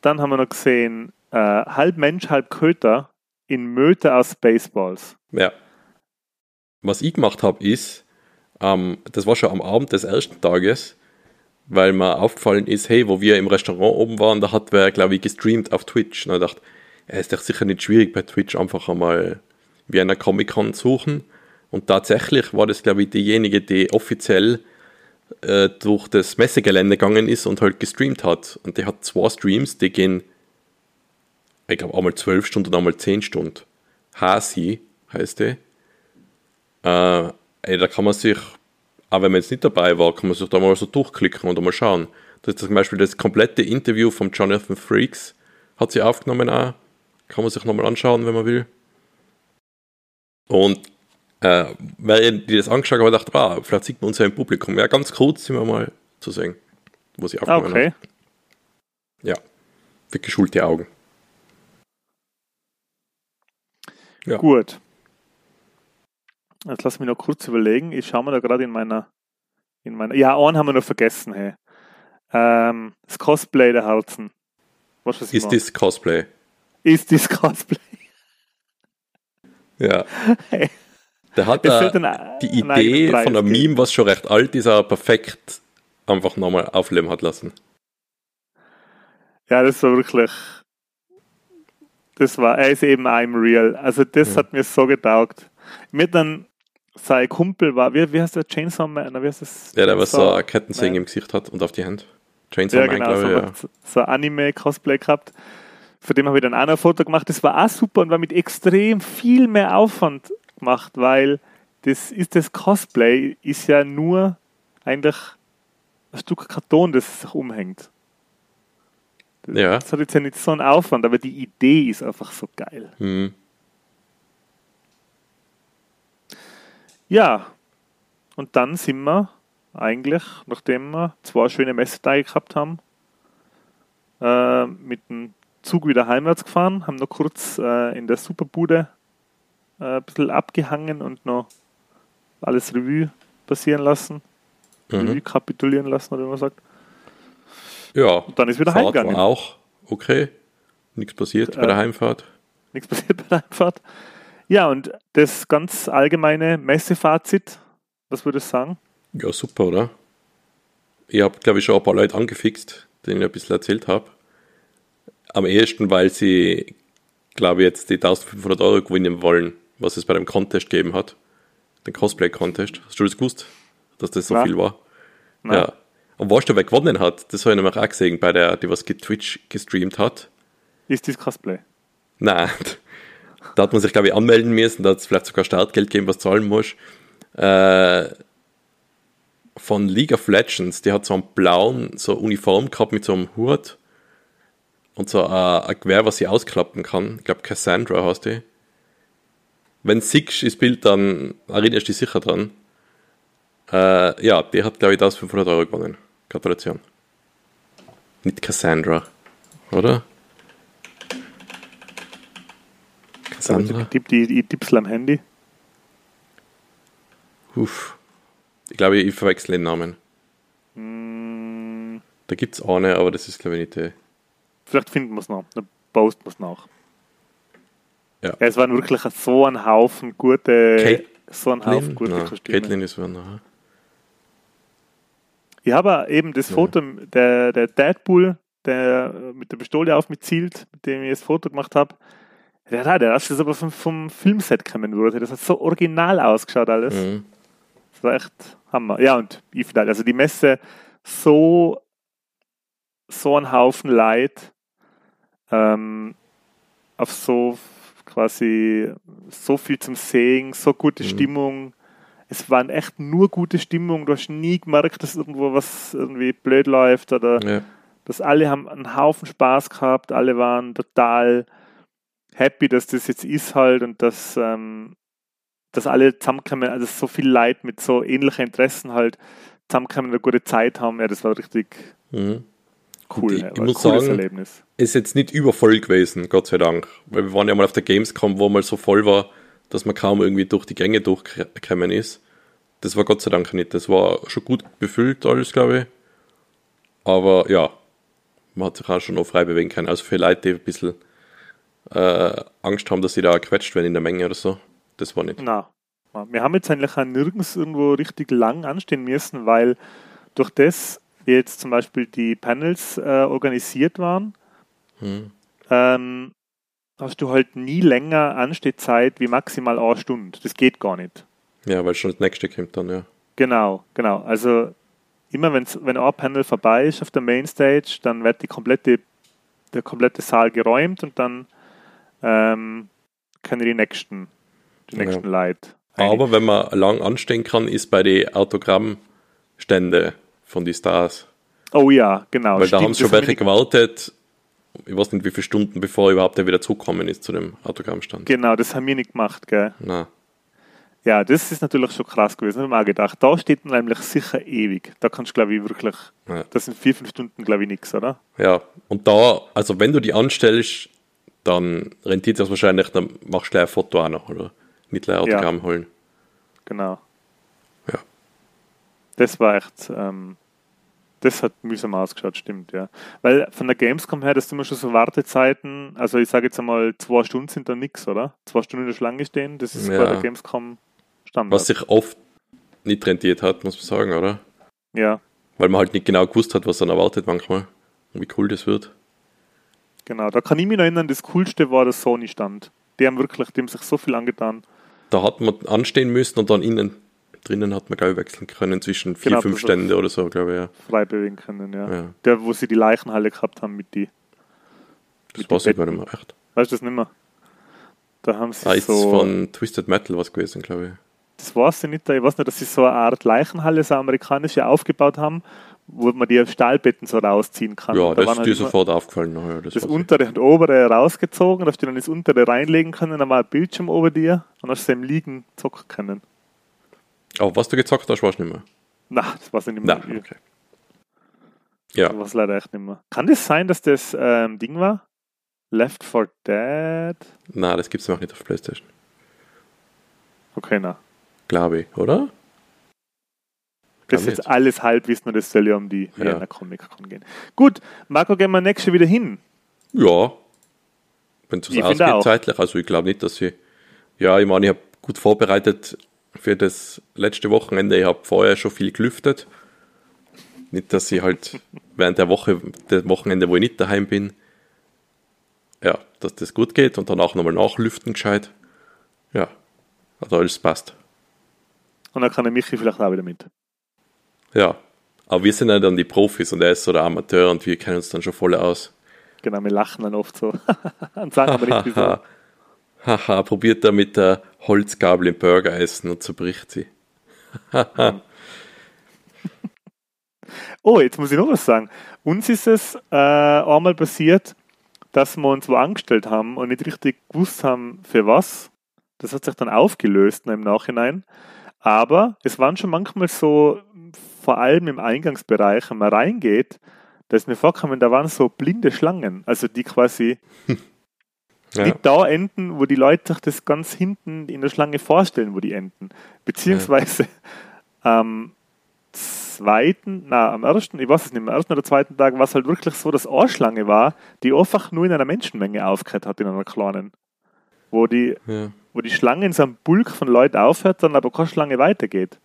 Dann haben wir noch gesehen, äh, halb Mensch, halb Köter in Möte aus Spaceballs. Ja. Was ich gemacht habe, ist, ähm, das war schon am Abend des ersten Tages, weil mir aufgefallen ist, hey, wo wir im Restaurant oben waren, da hat wer, glaube ich, gestreamt auf Twitch. Und ich dachte, es ist doch sicher nicht schwierig, bei Twitch einfach einmal wie einer Comic-Con suchen. Und tatsächlich war das, glaube ich, diejenige, die offiziell äh, durch das Messegelände gegangen ist und halt gestreamt hat. Und die hat zwei Streams, die gehen, ich glaube, einmal zwölf Stunden und einmal zehn Stunden. Hasi heißt die. Äh, ey, da kann man sich, auch wenn man jetzt nicht dabei war, kann man sich da mal so durchklicken und mal schauen. Das ist zum Beispiel das komplette Interview von Jonathan Freaks, hat sie aufgenommen auch. Kann man sich nochmal anschauen, wenn man will. Und äh, während die das angeschaut haben, dachte ich, ah, vielleicht sieht man uns ja im Publikum. Ja, ganz kurz sind wir mal zu sehen, wo sie aufgenommen okay. hat. Ja, für geschulte Augen. Ja. Gut. Jetzt lass mich noch kurz überlegen. Ich schaue mir da gerade in meiner, in meiner. Ja, einen haben wir noch vergessen, hey. Ähm, das Cosplay der Herzen. Was was Ist das Cosplay? Ist das Cosplay? Ja. (laughs) Hey. Der hat da ein- die eigener Idee von einem geben. Meme, was schon recht alt ist, aber perfekt einfach nochmal aufleben hat lassen. Ja, das war wirklich. Das war, er ist eben I'm real. Also, das Ja. hat mir so getaugt. Mir dann, sein Kumpel war, wie, wie heißt der Chainsaw Man? Wie heißt das? Ja, der was so Chainsaw ein Kettensägen Man. im Gesicht hat und auf die Hand. Chainsaw Ja, Man, genau, so, glaube ich, so, so ein Anime-Cosplay gehabt. Von dem habe ich dann auch noch ein Foto gemacht. Das war auch super und war mit extrem viel mehr Aufwand gemacht, weil das ist das Cosplay ist ja nur eigentlich ein Stück Karton, das sich umhängt. Ja. Das hat jetzt ja nicht so einen Aufwand, aber die Idee ist einfach so geil. Hm. Ja, und dann sind wir eigentlich, nachdem wir zwei schöne Messetage gehabt haben, äh, mit dem Zug wieder heimwärts gefahren, haben noch kurz äh, in der Superbude äh, ein bisschen abgehangen und noch alles Revue passieren lassen, Revue Mhm. kapitulieren lassen, oder wie man sagt. ja. Und dann ist wieder Fahrt heimgegangen. war auch okay. Nichts passiert bei Äh, der Heimfahrt. Nichts passiert bei der Einfahrt. Ja, und das ganz allgemeine Messefazit, was würdest du sagen? Ja, super, oder? Ich habe, glaube ich, schon ein paar Leute angefixt, denen ich ein bisschen erzählt habe. Am ehesten, weil sie, glaube ich, jetzt die 1500 Euro gewinnen wollen, was es bei dem Contest gegeben hat. Den Cosplay-Contest. Hast du das gewusst, dass das so Nein. viel war? Nein. Ja. Und du, wer gewonnen hat? Das habe ich nämlich auch gesehen, bei der, die was Twitch gestreamt hat. Ist das Cosplay? Nein, Da hat man sich, glaube ich, anmelden müssen, da hat es vielleicht sogar Startgeld gegeben, was zahlen muss. Äh, von League of Legends, die hat so einen blauen, so Uniform gehabt mit so einem Hut und so ein, ein Gewehr, was sie ausklappen kann. Ich glaube, Cassandra heißt die. Wenn siehst das Bild, dann erinnerst du dich sicher dran. Äh, ja, die hat, glaube ich, das 500 Euro gewonnen. Gratulation. Nicht Cassandra, oder? Cassandra? Ich tippe die, ich tipp's am Handy. Uff. Ich glaube, ich verwechsel den Namen. Hm, Da gibt es eine, aber das ist, glaube ich, nicht die. vielleicht finden wir es noch. Dann posten wir es nach. Ja. Es waren wirklich so ein Haufen gute, Kate- so ein Haufen gute Nein, Kostüme. Caitlin ist Werner. Ich habe eben das Ja. Foto, der, der Deadpool, der mit der Pistole auf mich zielt, mit dem ich das Foto gemacht habe. Der, hat- der ist aber vom, vom Filmset kommen wurde. Das hat so original ausgeschaut alles. Mhm. Das war echt Hammer. Ja, und ich finde halt, also die Messe so, so ein Haufen Leid, ähm, auf so quasi so viel zum Sehen, so gute Mhm. Stimmung. Es waren echt nur gute Stimmung. Du hast nie gemerkt, dass irgendwo was irgendwie blöd läuft oder Ja. dass alle haben einen Haufen Spaß gehabt, alle waren total happy, dass das jetzt ist halt und dass, ähm, dass alle zusammenkommen, also so viel Leid mit so ähnlichen Interessen halt zusammenkommen und eine gute Zeit haben. Ja, das war richtig Mhm. Cool. ich- ja, ich ein muss cooles sagen, Erlebnis. Ist jetzt nicht übervoll gewesen, Gott sei Dank. Weil wir waren ja mal auf der Gamescom, wo mal so voll war, dass man kaum irgendwie durch die Gänge durchgekommen ist. Das war Gott sei Dank nicht. Das war schon gut befüllt alles, glaube ich. Aber ja, man hat sich auch schon noch frei bewegen können. Also für Leute, die ein bisschen äh, Angst haben, dass sie da quetscht werden in der Menge oder so. Das war nicht. Na, wir haben jetzt eigentlich auch nirgends irgendwo richtig lang anstehen müssen, weil durch das wie jetzt zum Beispiel die Panels äh, organisiert waren, Hm. ähm, hast du halt nie länger Anstehzeit wie maximal eine Stunde. Das geht gar nicht. Ja, weil schon das nächste kommt dann, ja. Genau, genau. Also immer wenn's, wenn ein Panel vorbei ist auf der Mainstage, dann wird die komplette, der komplette Saal geräumt und dann ähm, können die nächsten, die Ja. nächsten Leute. Aber wenn man lang anstehen kann, ist bei den Autogrammstände von die Stars. Oh ja, genau. Weil da stimmt, haben sie schon welche ich- gewartet, ich weiß nicht wie viele Stunden, bevor überhaupt er wieder zukommen ist zu dem Autogrammstand. Genau, das haben wir nicht gemacht, gell? Na, Ja, das ist natürlich schon krass gewesen. Da habe ich mir auch gedacht, da steht man nämlich sicher ewig. Da kannst du, glaube ich, wirklich, Ja. das sind vier, fünf Stunden, glaube ich, nichts, oder? ja. Und da, also wenn du die anstellst, dann rentiert das wahrscheinlich, dann machst du gleich ein Foto auch noch, oder? Nicht gleich Autogramm holen. Genau. Ja. Das war echt, ähm, das hat mühsam ausgeschaut, stimmt, ja. Weil von der Gamescom her, das sind immer schon so Wartezeiten, also ich sage jetzt einmal, zwei Stunden sind da nichts, oder? Zwei Stunden in der Schlange stehen, das ist Ja. bei der Gamescom Standard. Was sich oft nicht rentiert hat, muss man sagen, oder? ja, Weil man halt nicht genau gewusst hat, was dann erwartet manchmal. Und wie cool das wird. genau. Da kann ich mich noch erinnern, das Coolste war der Sony-Stand. Die haben wirklich, haben sich so viel angetan. Da hat man anstehen müssen und dann innen drinnen hat man, glaube ich, wechseln können zwischen vier, Genau, fünf Stände oder so, glaube ich, ja. frei bewegen können, ja. Ja. Der, wo sie die Leichenhalle gehabt haben mit die, Das weiß ich gar nicht mehr, echt. weißt du das nicht mehr? Da haben sie Ah, ist so, von Twisted Metal was gewesen, glaube ich. das weiß ich nicht, ich weiß nicht, dass sie so eine Art Leichenhalle, so amerikanische aufgebaut haben, wo man die Stahlbetten so rausziehen kann. Ja, da das ist halt dir sofort aufgefallen. Ja, das das ich. untere und obere rausgezogen, dass du dann das untere reinlegen können, dann war ein Bildschirm über dir und hast du im Liegen zocken können. Aber was du gezockt hast, weißt du nicht mehr. Na, das ich nicht mehr. Nein, okay. Ja, Das weiß leider echt nicht mehr. Kann das sein, dass das ähm, Ding war? Left 4 Dead? nein, das gibt es noch nicht auf Playstation. Okay, na. Glaube ich, oder? Das ist jetzt alles Halbwissen und das soll ja um die Ja. Comic Con gehen. Gut, Marco, gehen wir nächstes wieder hin. Ja. Wenn es ausgeht zeitlich. Also ich glaube nicht, dass ich. Ja, ich meine, ich habe gut vorbereitet für das letzte Wochenende. Ich habe vorher schon viel gelüftet. Nicht, dass ich halt während der Woche, der Wochenende, wo ich nicht daheim bin, ja, dass das gut geht und danach nochmal nachlüften gescheit. Ja, also alles passt. Und dann kann der Michi vielleicht auch wieder mit. Ja, aber wir sind ja dann die Profis und er ist so der Amateur und wir kennen uns dann schon voll aus. Genau, wir lachen dann oft so. (laughs) und sagen aber nicht wieso. (laughs) Haha, probiert er mit der Holzgabel im Burger essen und zerbricht sie. (laughs) Oh, jetzt muss ich noch was sagen. Uns ist es äh, einmal passiert, dass wir uns wo angestellt haben und nicht richtig gewusst haben, für was. Das hat sich dann aufgelöst im Nachhinein. Aber es waren schon manchmal so, vor allem im Eingangsbereich, wenn man reingeht, da ist mir vorgekommen, da waren so blinde Schlangen, also die quasi (laughs) Ja. nicht da enden, wo die Leute sich das ganz hinten in der Schlange vorstellen, wo die enden. Beziehungsweise am zweiten, na, am ersten, ich weiß es nicht, am ersten oder zweiten Tag war es halt wirklich so, dass eine Schlange war, die einfach nur in einer Menschenmenge aufgehört hat, in einer kleinen. Wo die, Ja. wo die Schlange in so einem Bulk von Leuten aufhört, dann aber keine Schlange weitergeht.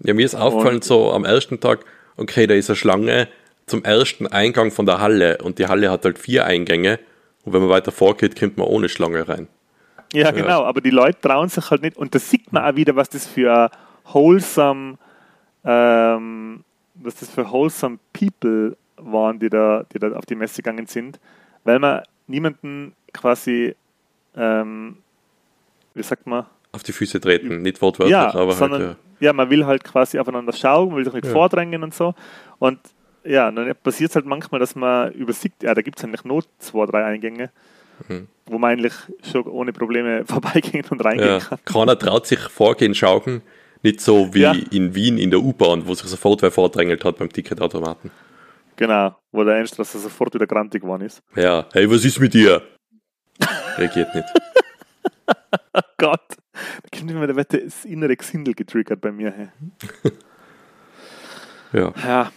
Ja, mir ist aufgefallen, Und- so am ersten Tag, okay, da ist eine Schlange zum ersten Eingang von der Halle und die Halle hat halt vier Eingänge und wenn man weiter vorgeht, kommt man ohne Schlange rein. Ja, genau, aber die Leute trauen sich halt nicht. Und da sieht man auch wieder, was das für wholesome, ähm, was das für wholesome People waren, die da, die da auf die Messe gegangen sind, weil man niemanden quasi, ähm, wie sagt man, Auf die Füße treten, nicht wortwörtlich, ja, aber sondern, halt, ja. man will halt quasi aufeinander schauen, man will sich nicht Ja. vordrängen und so. Und ja, dann passiert es halt manchmal, dass man übersieht, ja, da gibt es eigentlich nur zwei, drei Eingänge, Mhm. wo man eigentlich schon ohne Probleme (laughs) vorbeigehen und reingehen ja. kann. Keiner traut sich vorgehen, schauen, nicht so wie Ja. in Wien in der U-Bahn, wo sich sofort wer vordrängelt hat beim Ticketautomaten. Genau, wo der Endstraße sofort wieder grantig geworden ist. Ja, hey, was ist mit dir? Reagiert nicht. (laughs) Oh Gott, da kommt immer der das innere Gesindel getriggert bei mir. Hey. (laughs) Ja. Ja.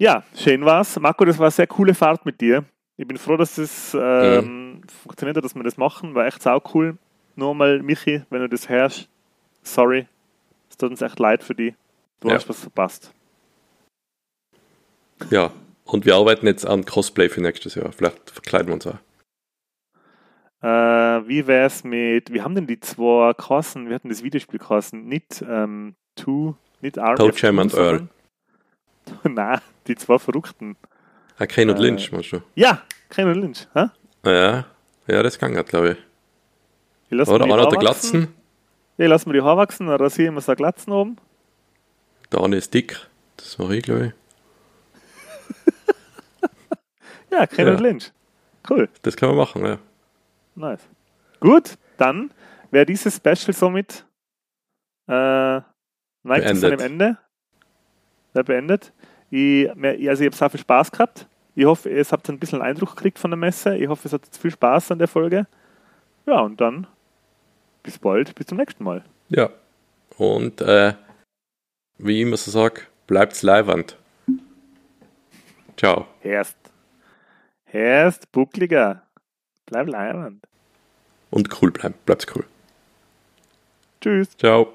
Ja, schön war's. Marco, das war eine sehr coole Fahrt mit dir. Ich bin froh, dass es ähm, funktioniert hat, dass wir das machen. War echt sau cool. Nur mal, Michi, wenn du das hörst, sorry. Es tut uns echt leid für dich. Du Ja. hast was verpasst. ja. Und wir arbeiten jetzt an Cosplay für nächstes Jahr. Vielleicht verkleiden wir uns auch. Äh, wie wär's mit, wir haben denn die zwei Kassen, wir hatten das Videospiel Kassen, nicht ähm, Two, nicht Army Toe Jam and Earl. (laughs) Nein, die zwei Verrückten. Ah, Kane und Äh, Lynch, meinst du? Ja, Kane und Lynch. Hä? Ja, ja, das kann glaube ich. Ich lass Oder einer hat der. Glatzen, Ja, ich lass mir die Haare wachsen, dann rasiere ich mir so Glatzen oben. der eine ist dick. Das mache ich, glaube ich. (laughs) Ja, Kane Ja. und Lynch. Cool, Das kann man machen, ja. nice. Gut, dann wäre dieses Special somit äh, neigt zu seinem Beendet. Ende. Wäre beendet. Ich, also ich habe sehr viel Spaß gehabt. Ich hoffe, ihr habt ein bisschen Eindruck gekriegt von der Messe. Ich hoffe, es hat viel Spaß an der Folge. Ja, und dann bis bald, bis zum nächsten Mal. Ja. Und äh, wie ich immer so sage, bleibt's leiwand. Ciao. Herst. Herst, buckliger. Bleib leibend. Und cool bleiben. Bleibt's cool. Tschüss. Ciao.